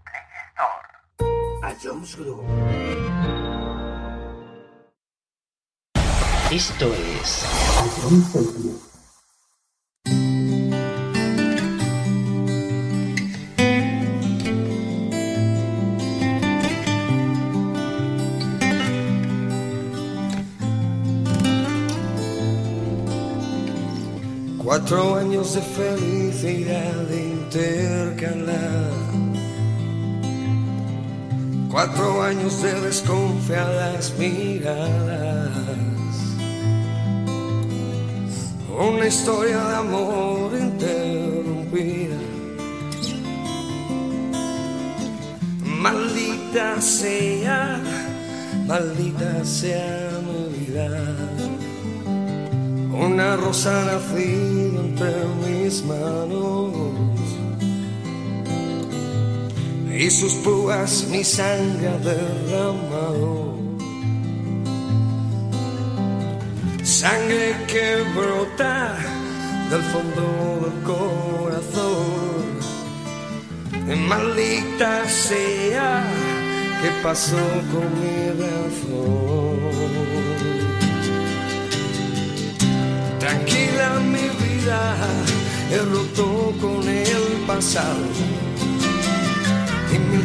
A Jones Group. Esto es Cuatro años de felicidad intercalada. Cuatro años de desconfiadas miradas. Una historia de amor interrumpida. Maldita sea, maldita sea mi vida. Una rosa nacida entre mis manos y sus púas mi sangre ha derramado. Sangre que brota del fondo del corazón. Maldita sea, ¿qué pasó con mi razón? Tranquila mi vida, he roto con el pasado.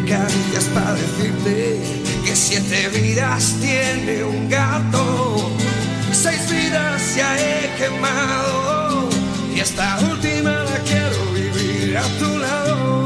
Caricias para decirte que siete vidas tiene un gato. Seis vidas ya he quemado. Y esta última la quiero vivir a tu lado.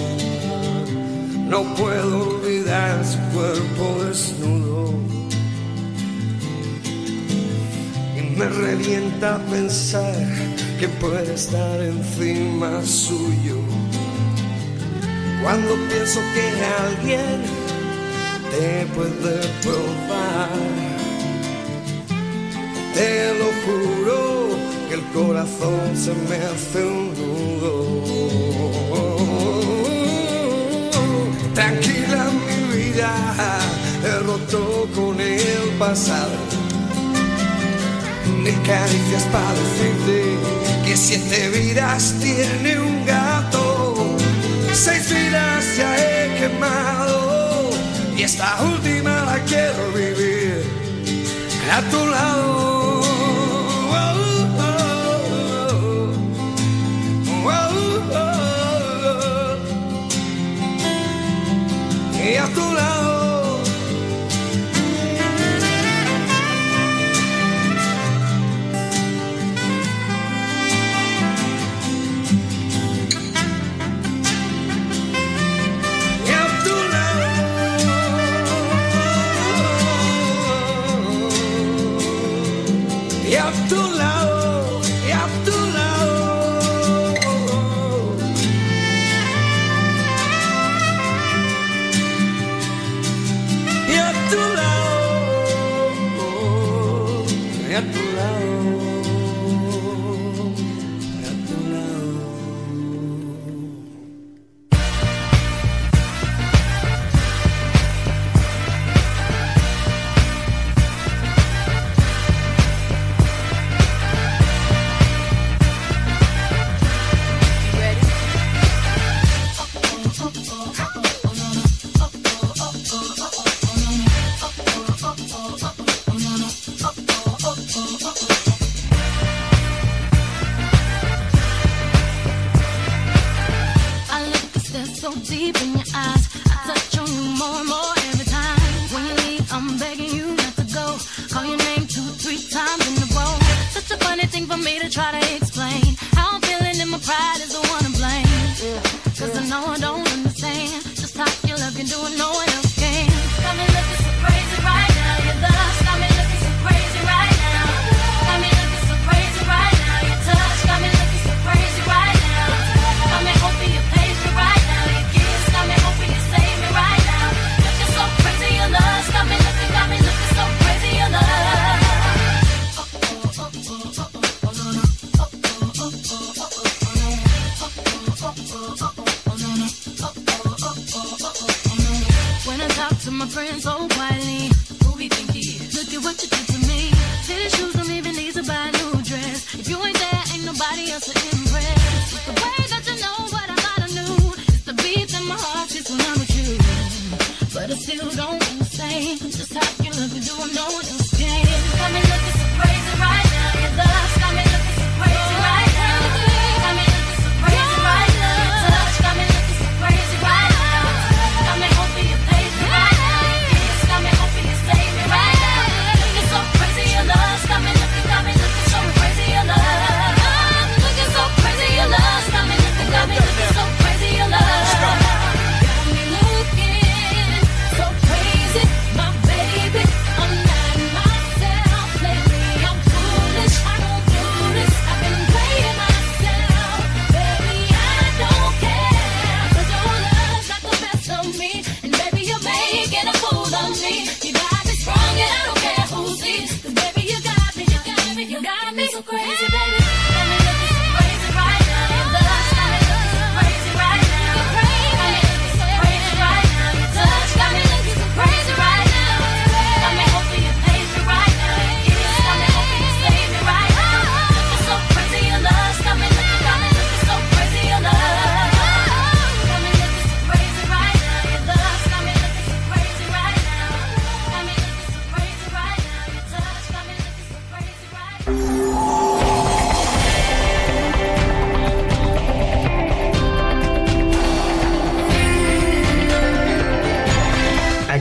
No puedo olvidar su cuerpo desnudo. Y me revienta pensar que puede estar encima suyo. Cuando pienso que alguien te puede probar, te lo juro que el corazón se me hace un nudo. Tranquila mi vida, he roto con el pasado. Mil caricias para decirte que siete vidas tiene un gato. Seis vidas ya he quemado y esta última la quiero vivir a tu lado.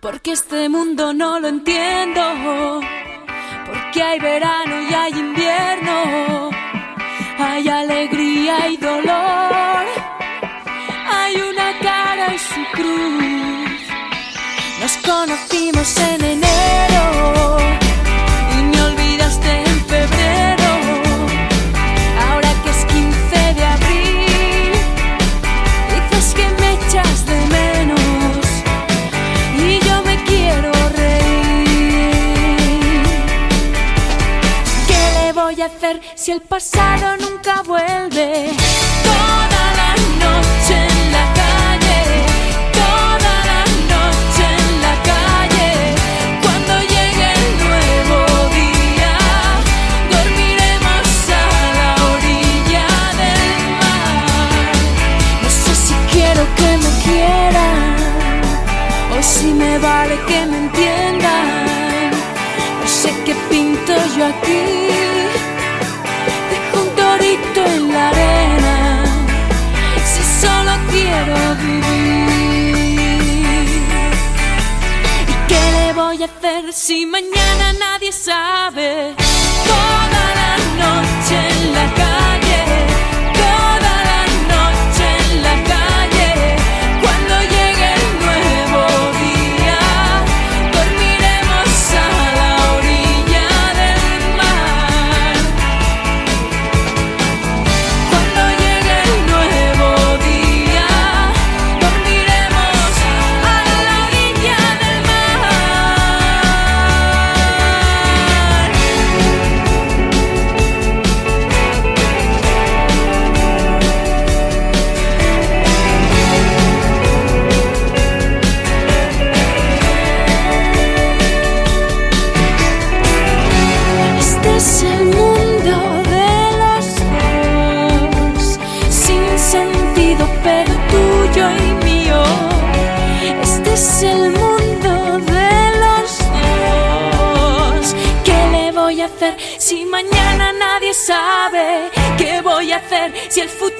porque este mundo no lo entiendo, porque hay verano y hay invierno, hay alegría y dolor, hay una cara y su cruz. Nos conocimos en enero. si el pasado nunca vuelve. si mañana nadie sabe? Toda la noche en la calle. El futuro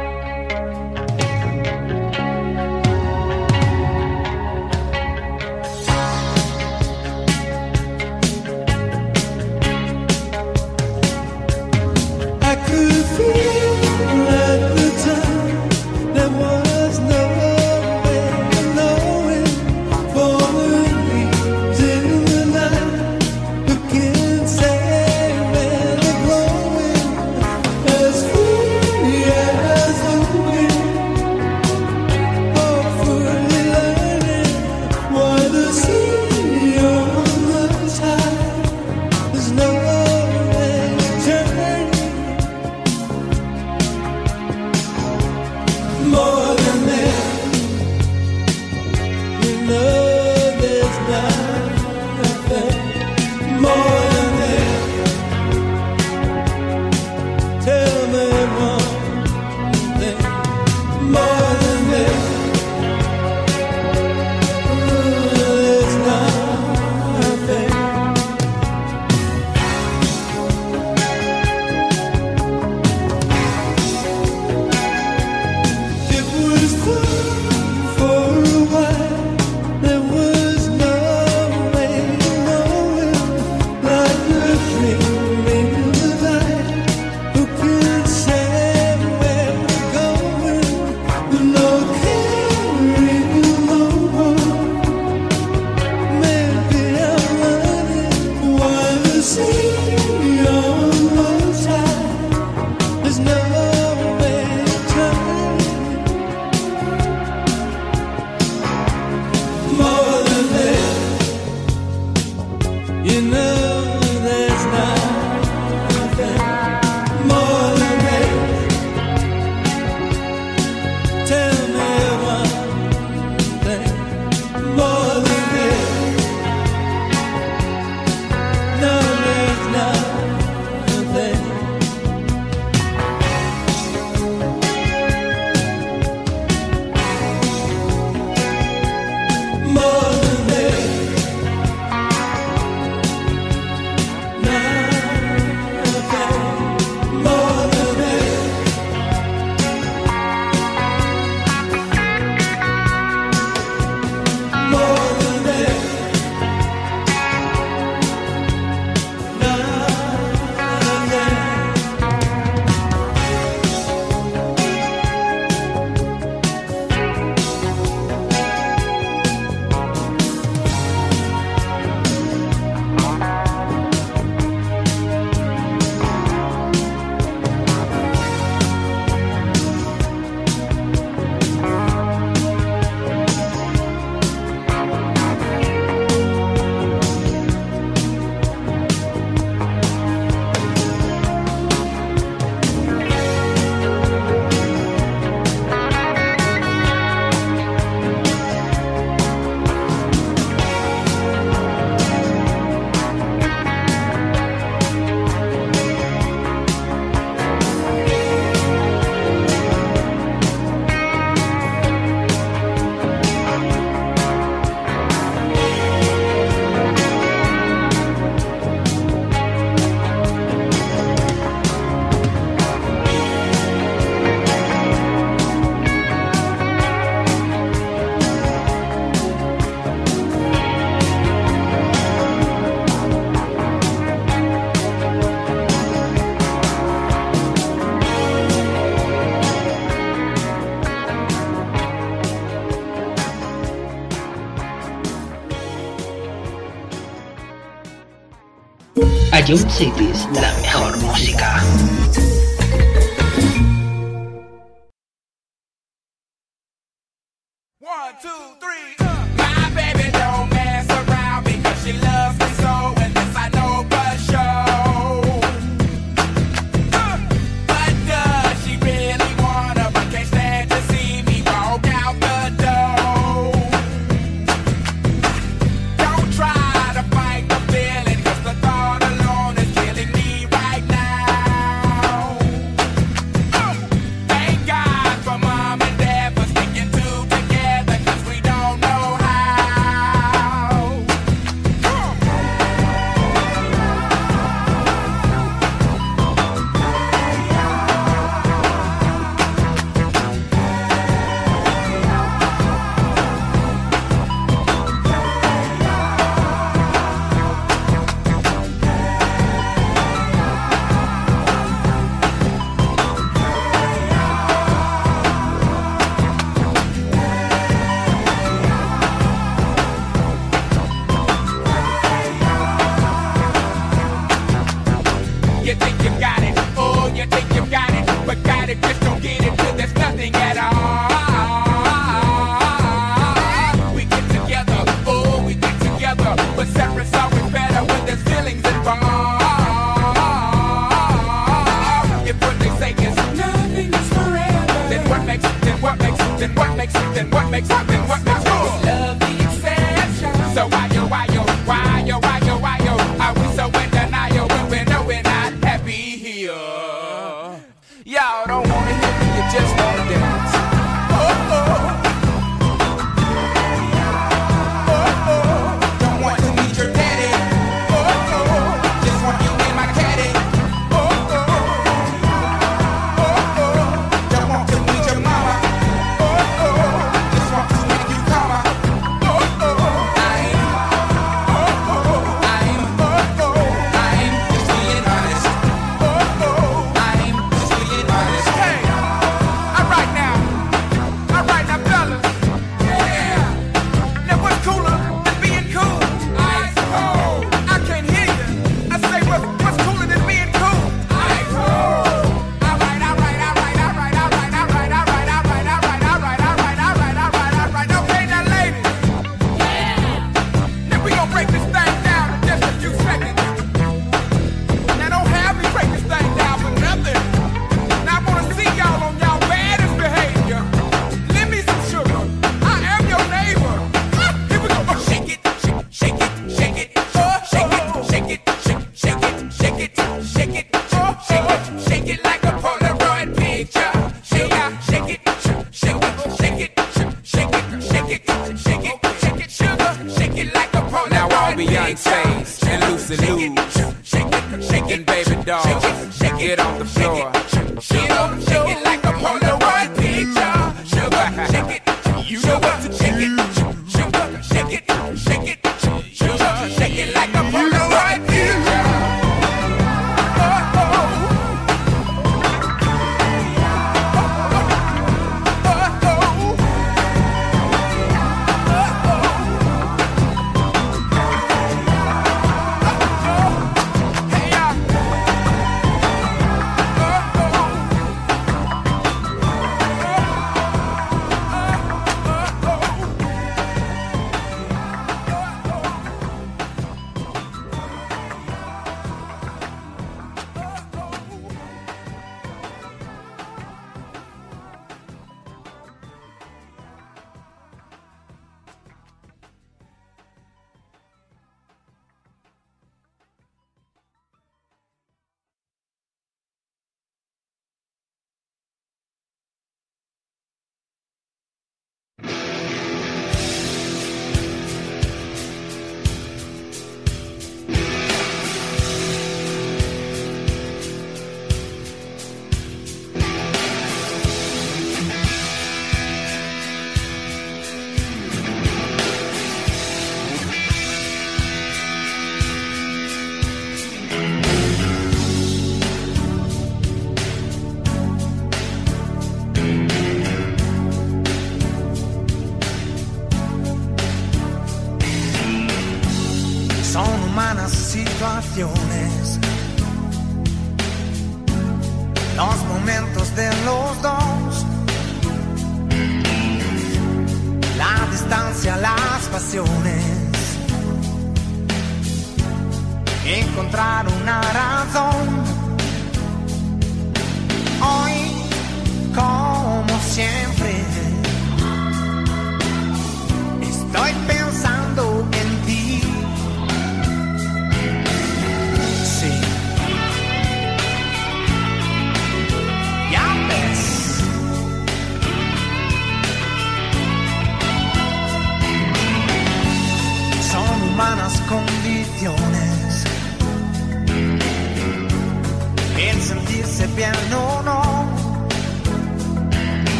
Jump Cities, la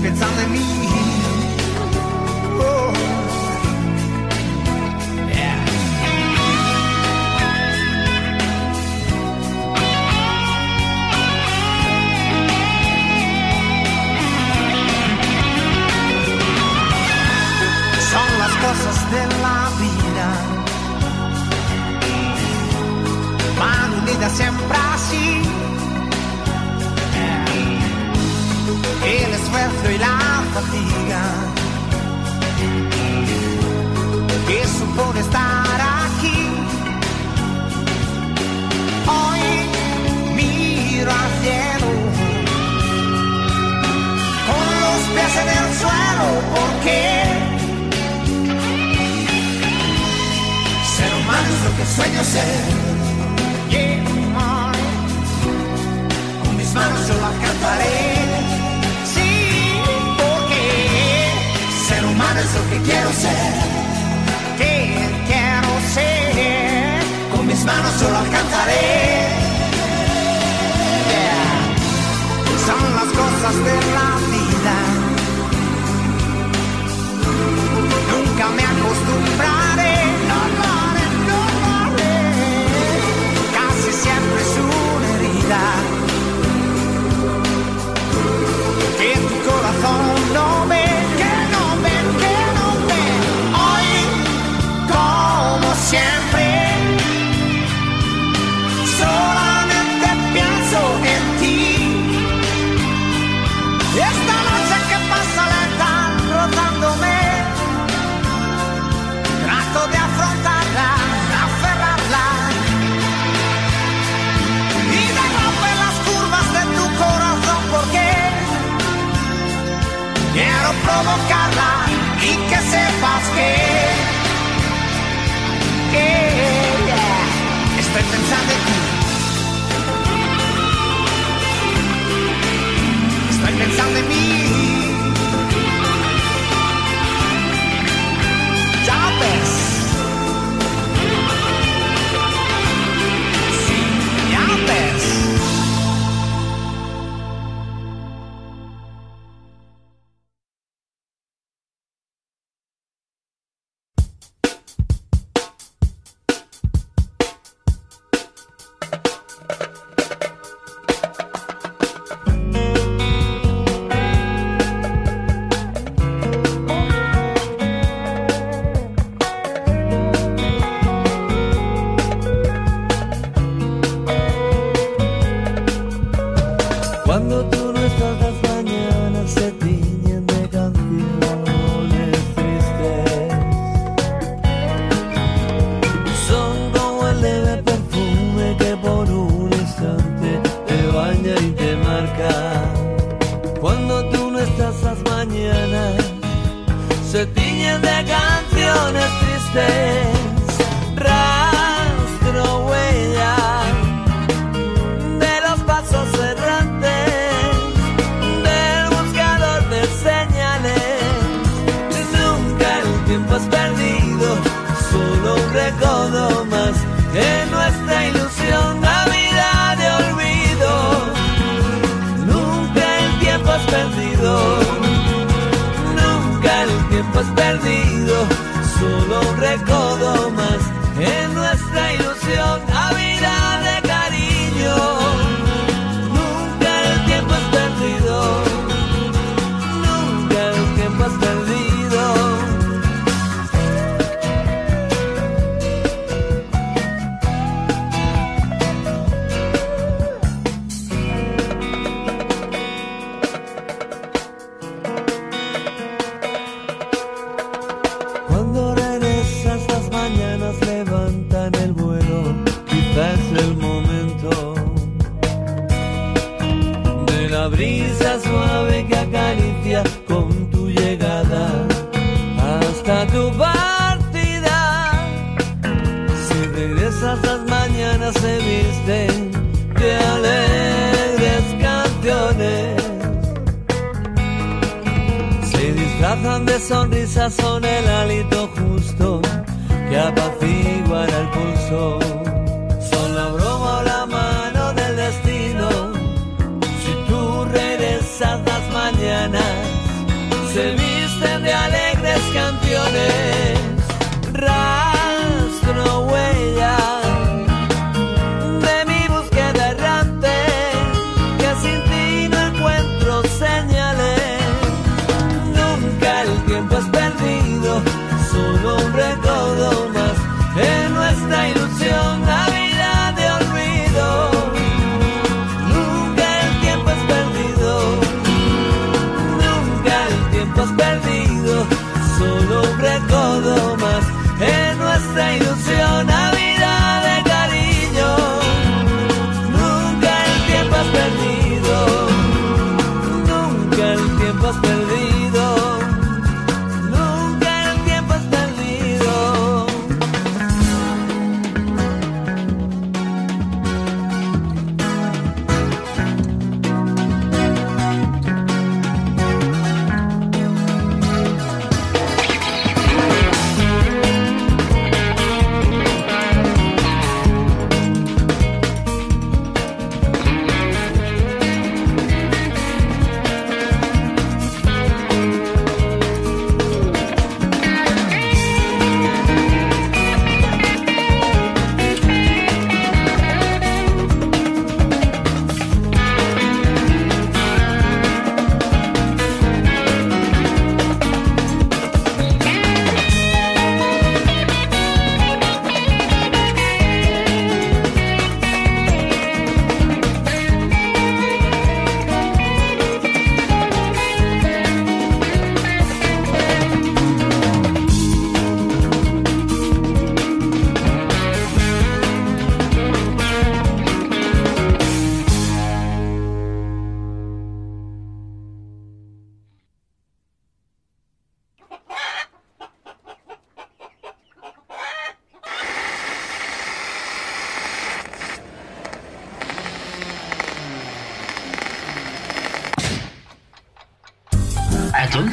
Estoy pensando en mí.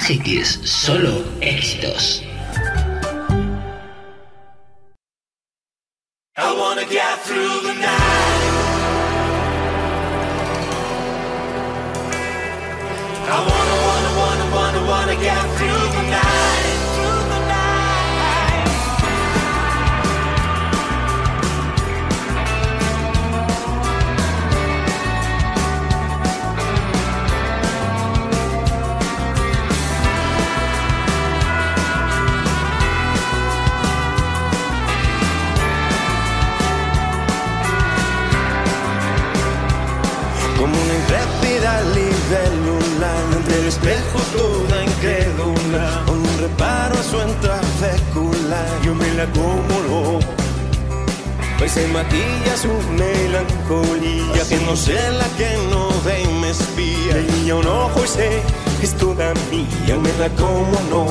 Cities, solo éxitos. su melancolía que no sé la que no ve y me espía. Tenía un ojo y sé que es toda mía me da como no.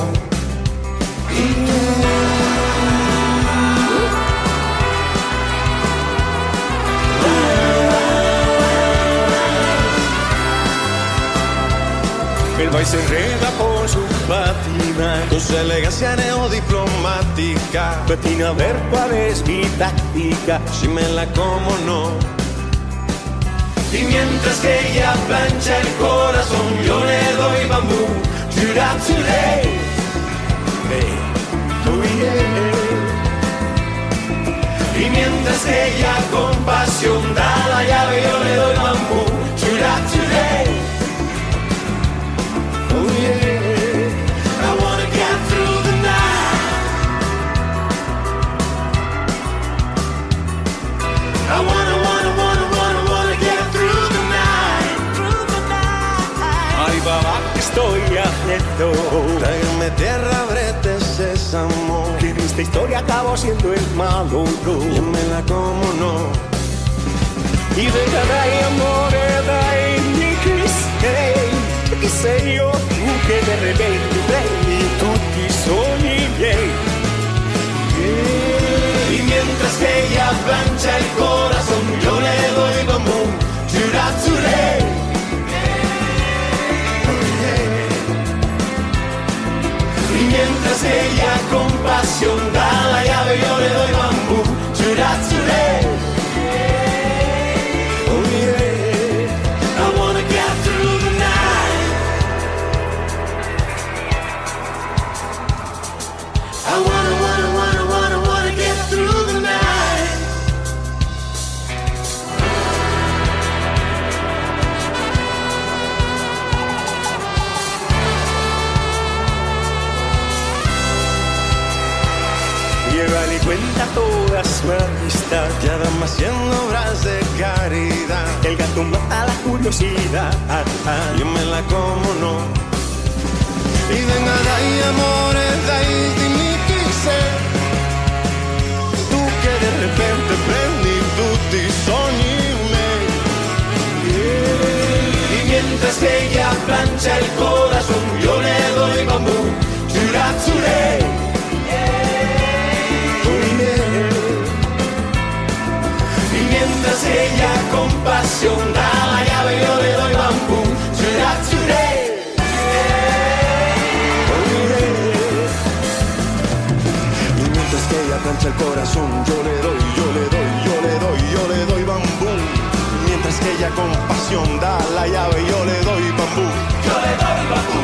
El baile se enreda por su patina Con su elegancia neodiplomática Patina a ver cuál es mi táctica si me la como no. Y mientras que ella plancha el corazón, yo le doy bambú. Chura, churé. Y mientras que ella con pasión da la llave, yo le doy bambú. Chura, churé. Estoy haciendo. Tráigame tierra, brete, sésamo. Que en esta historia acabo siendo el malo, no. Yo me la como, no. Y venga, dai amore, dai, mi kiss, hey. Che sei io, tu che de repente prendi tutti i sogni miei. Y mientras que ella plancha el corazón, yo le doy bambú. Chura, today. Mientras ella con pasión da la llave, yo le doy bambú. Chura, today. Amistad. Ya van haciendo obras de caridad. El gato mata la curiosidad. Yo me la como, no. Y venga, dai amore, dai, dimmi chi sei. Tu che de repente prendi tutti sogni miei. Y mientras que ella plancha el corazón, yo le doy bambú. Chura, ella con pasión da la llave, yo le doy bambú. Chura, churé. Y mientras que ella plancha el corazón, yo le doy, yo le doy, yo le doy, yo le doy bambú. Mientras que ella con pasión da la llave, yo le doy bambú. Yo le doy bambú.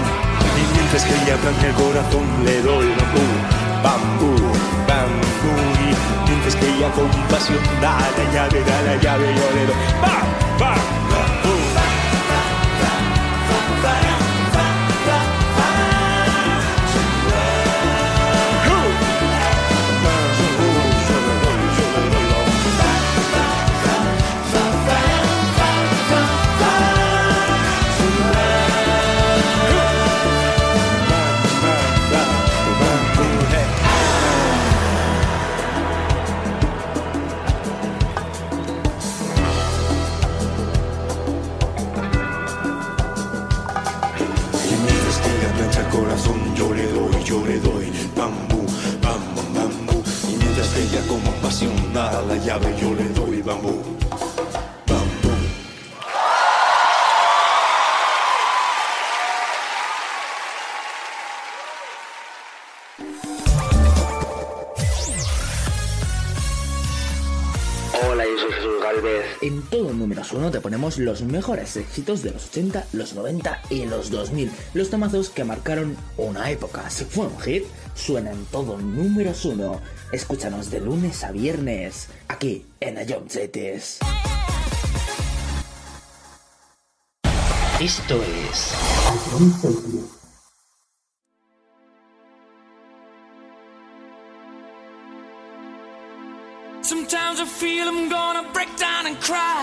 Y mientras que ella plancha el corazón, le doy bambú, bambú, bambú. Y mientras que ella con pasión da la llave, da la llave, yo le doy ba, ba, 1 te ponemos los mejores éxitos de los 80, los 90 y los 2000. Los tomazos que marcaron una época. Si fue un hit, suena en todo números 1. Escúchanos de lunes a viernes, aquí en Ayomchetes. Esto es... Sometimes I feel I'm gonna break down and cry.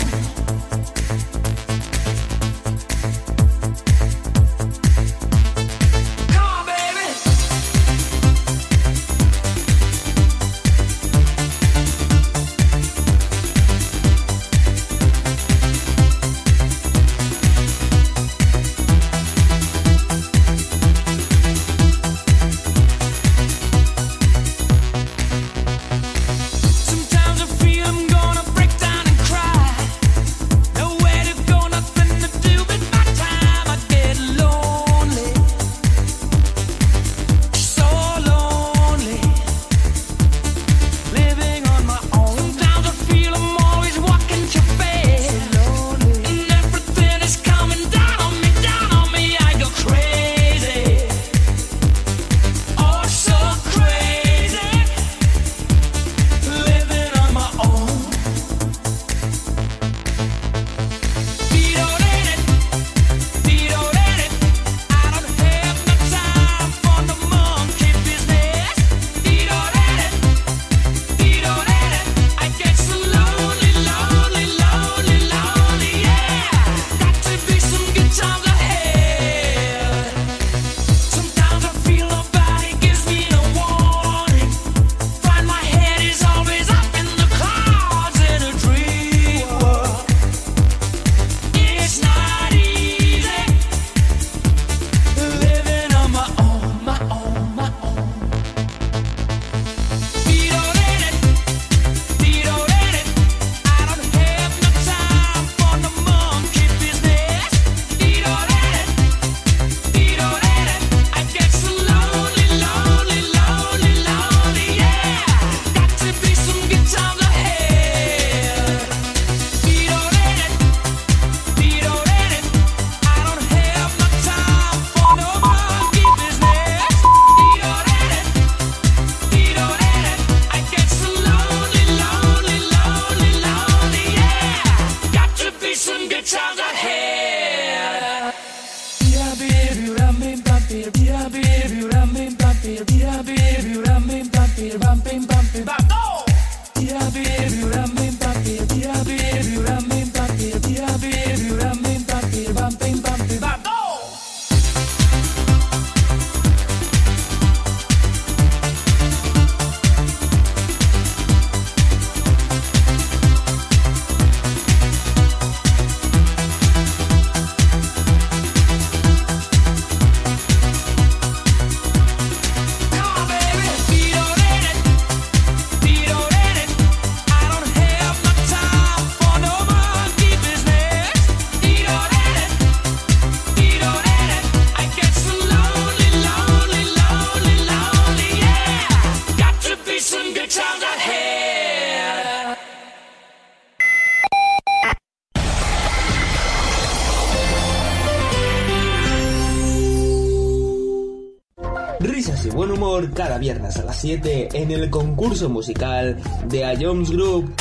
en el concurso musical de A Jones Group.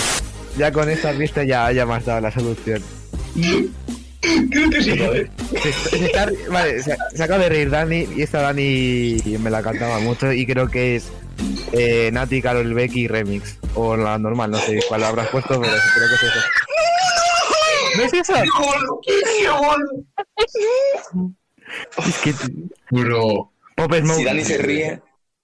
Ya con esta vista ya hayamos dado la solución. Creo que sí, eh, vale, se, acaba de reír Dani y esta Dani me la cantaba mucho y creo que es eh, Nati, Carol Becky Remix. O la normal, no sé cuál habrás puesto, pero creo que es eso. ¿No es Es que... Si Dani se ríe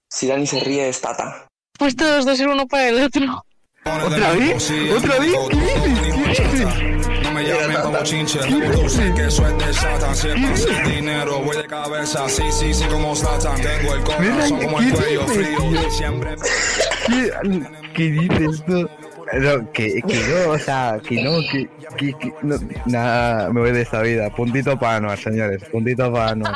si Dani se ríe es Tata. Pues todos dos ser uno para el otro. ¿Otra vez? ¿Otra vez? ¿Qué dices? ¿Qué dices? No me llamen como chinche, tú sé que eso es de Satan. Si es para hacer dinero, voy de cabeza. Sí, sí, sí, como Satan. Tengo el corazón como el cuello frío. Siempre. ¿Qué, qué dices tú? No, que, que no, o sea, que no, que, que, que no, nada, me voy de esta vida. Puntito para Anuar, señores, puntito para Anuar.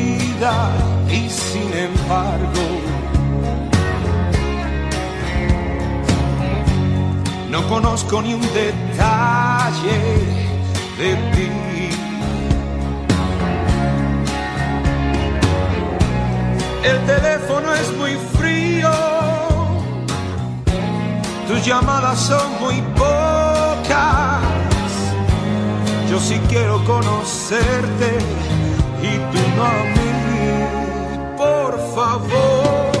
y sin embargo no conozco ni un detalle de ti. El teléfono es muy frío, tus llamadas son muy pocas. Yo sí quiero conocerte y tú no. Por favor,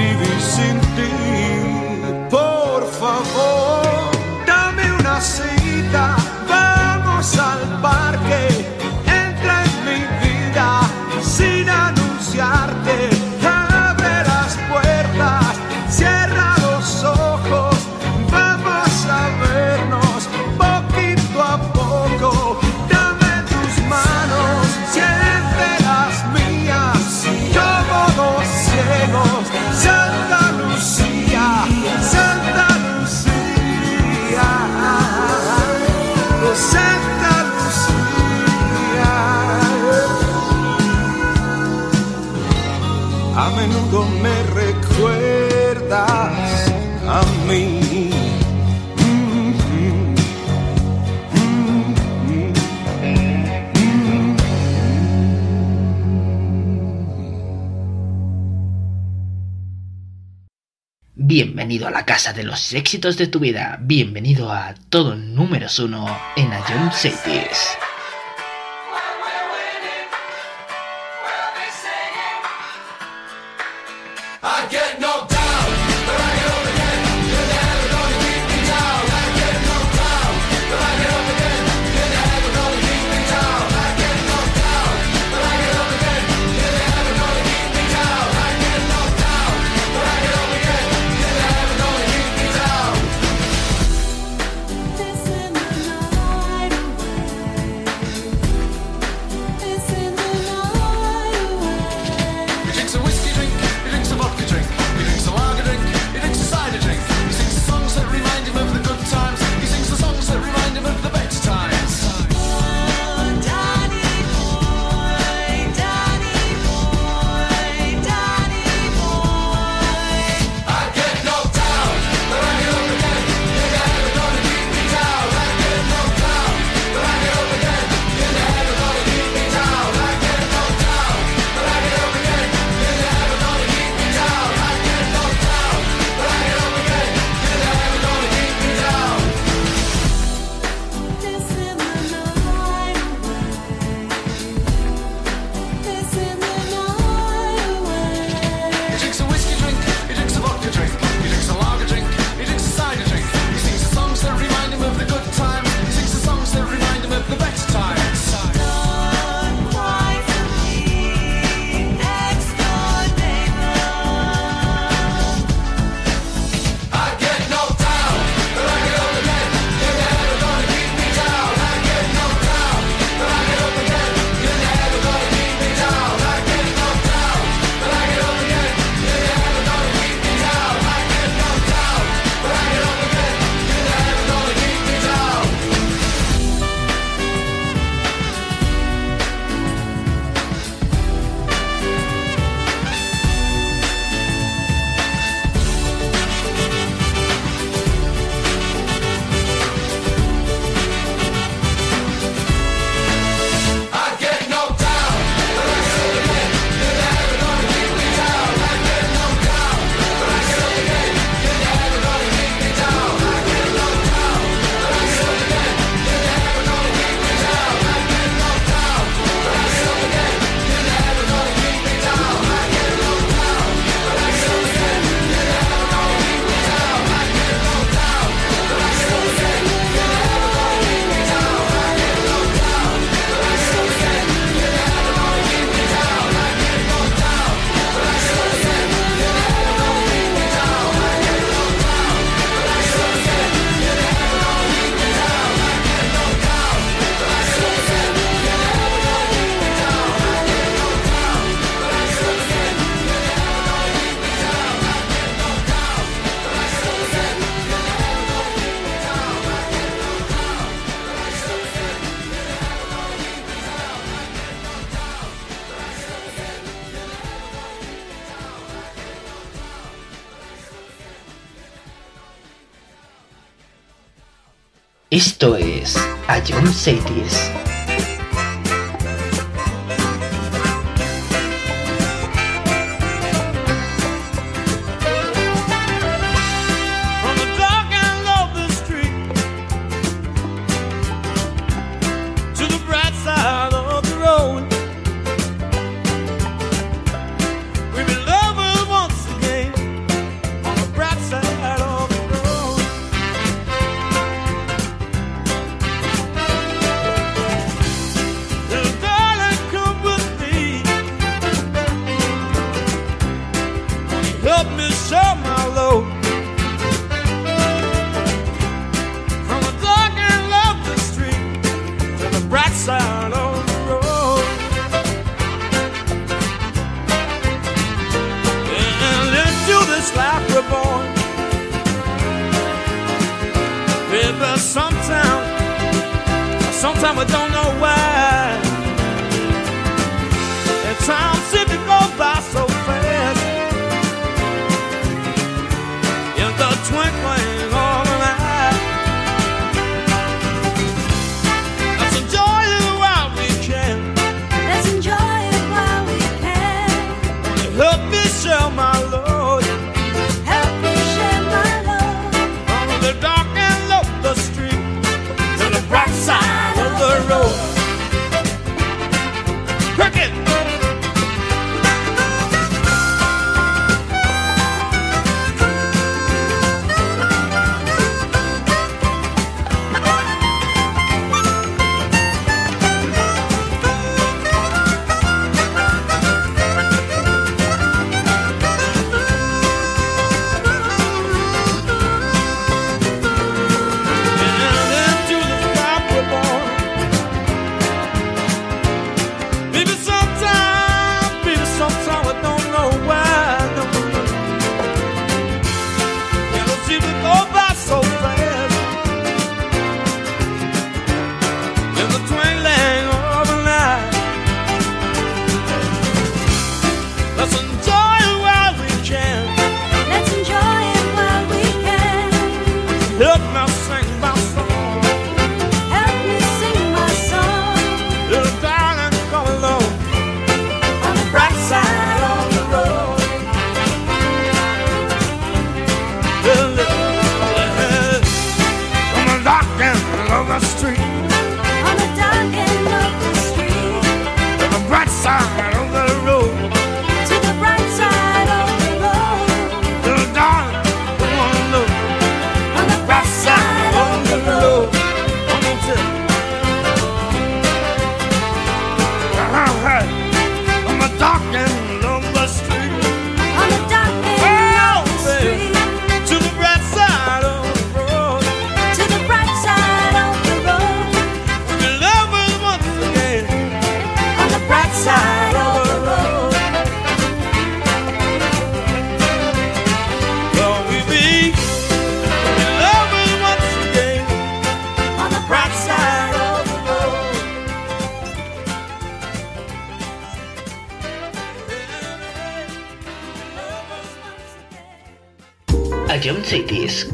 vivir sin ti. Por favor, dame una cita, vamos al parque. Bienvenido a la casa de los éxitos de tu vida. Bienvenido a todo números uno en Young Cities. Esto es Ion Series.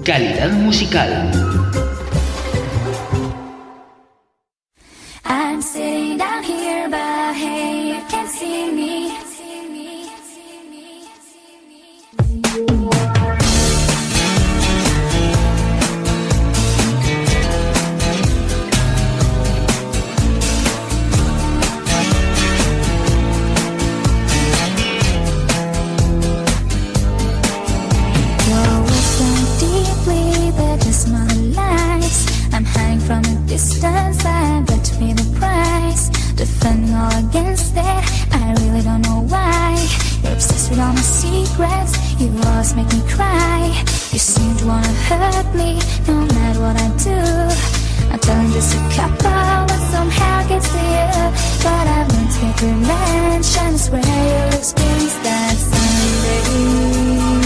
Calidad musical. with all my secrets. You always make me cry. You seem to wanna hurt me No matter what I do. I'm telling this a couple But somehow gets to you But I've learned to get revenge And I swear you'll experience that someday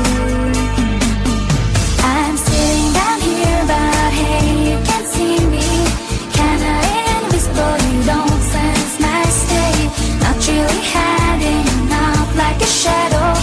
Shadow.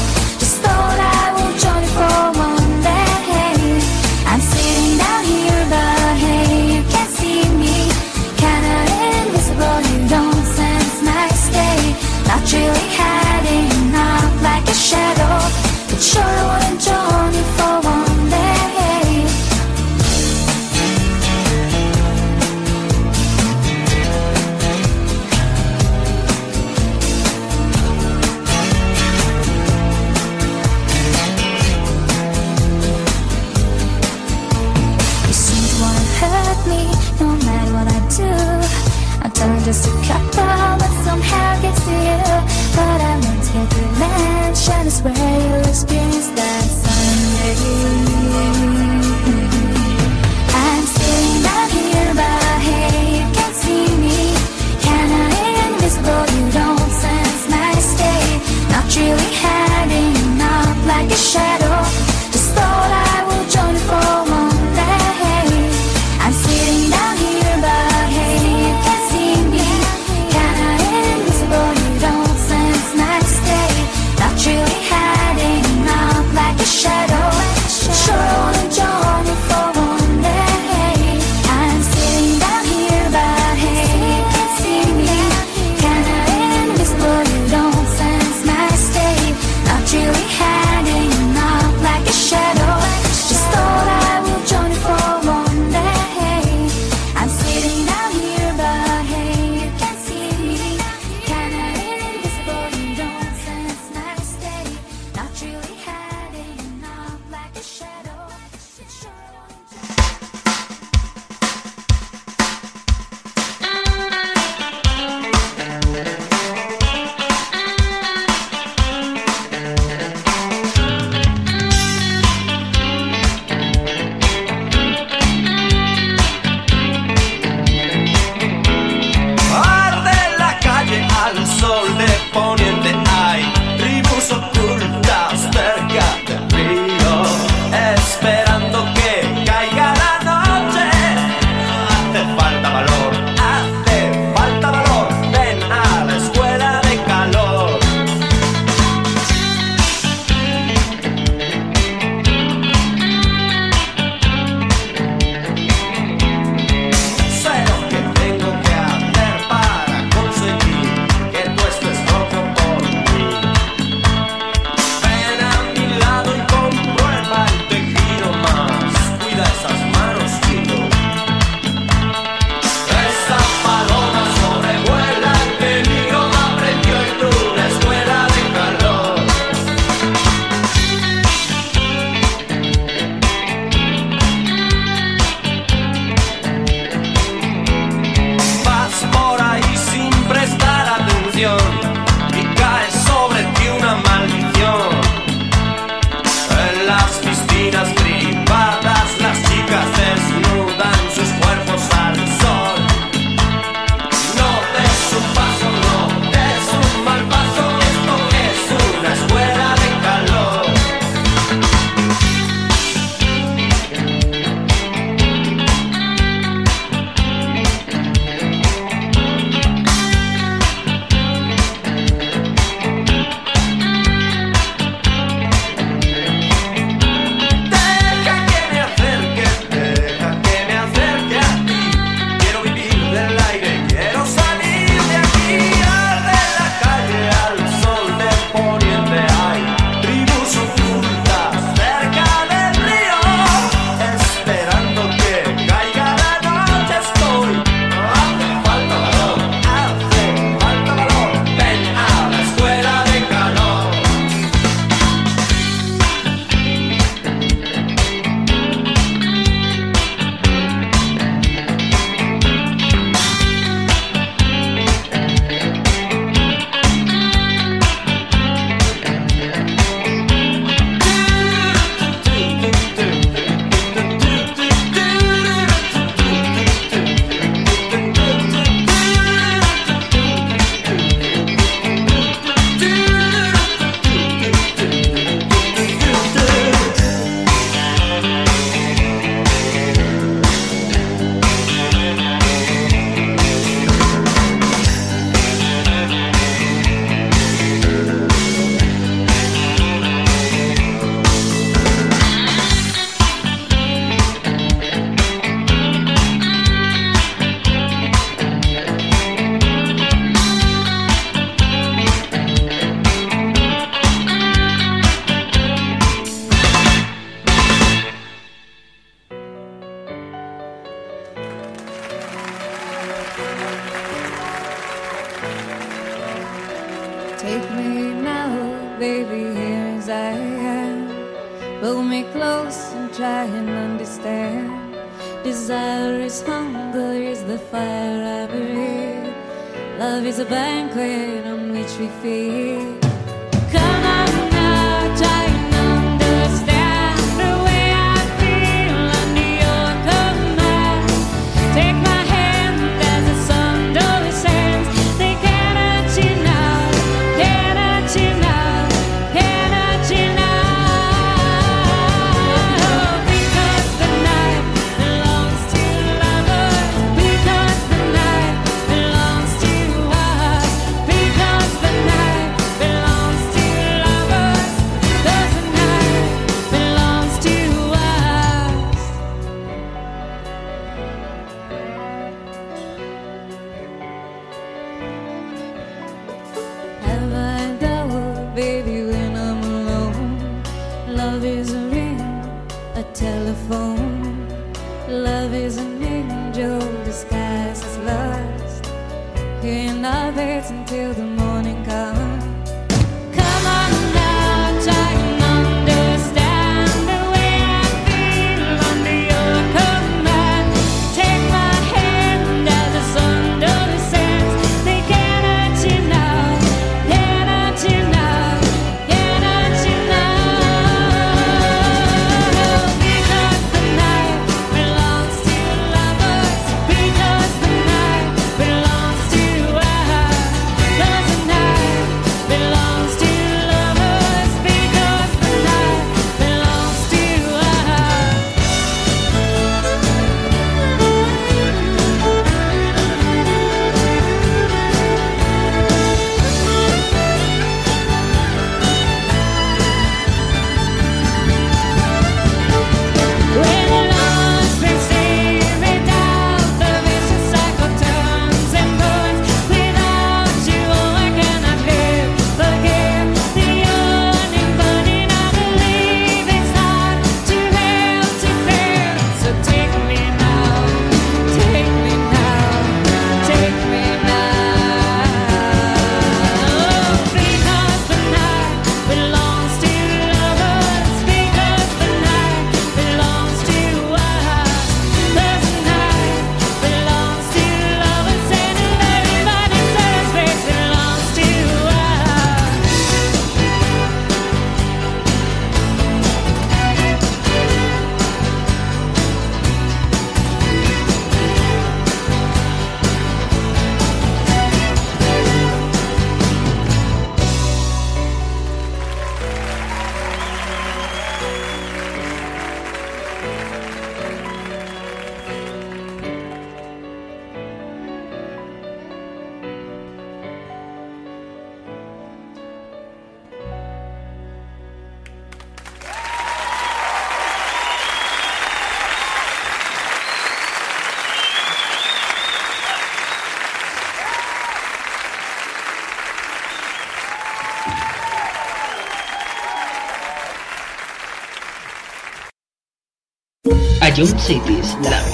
Ion Cities, la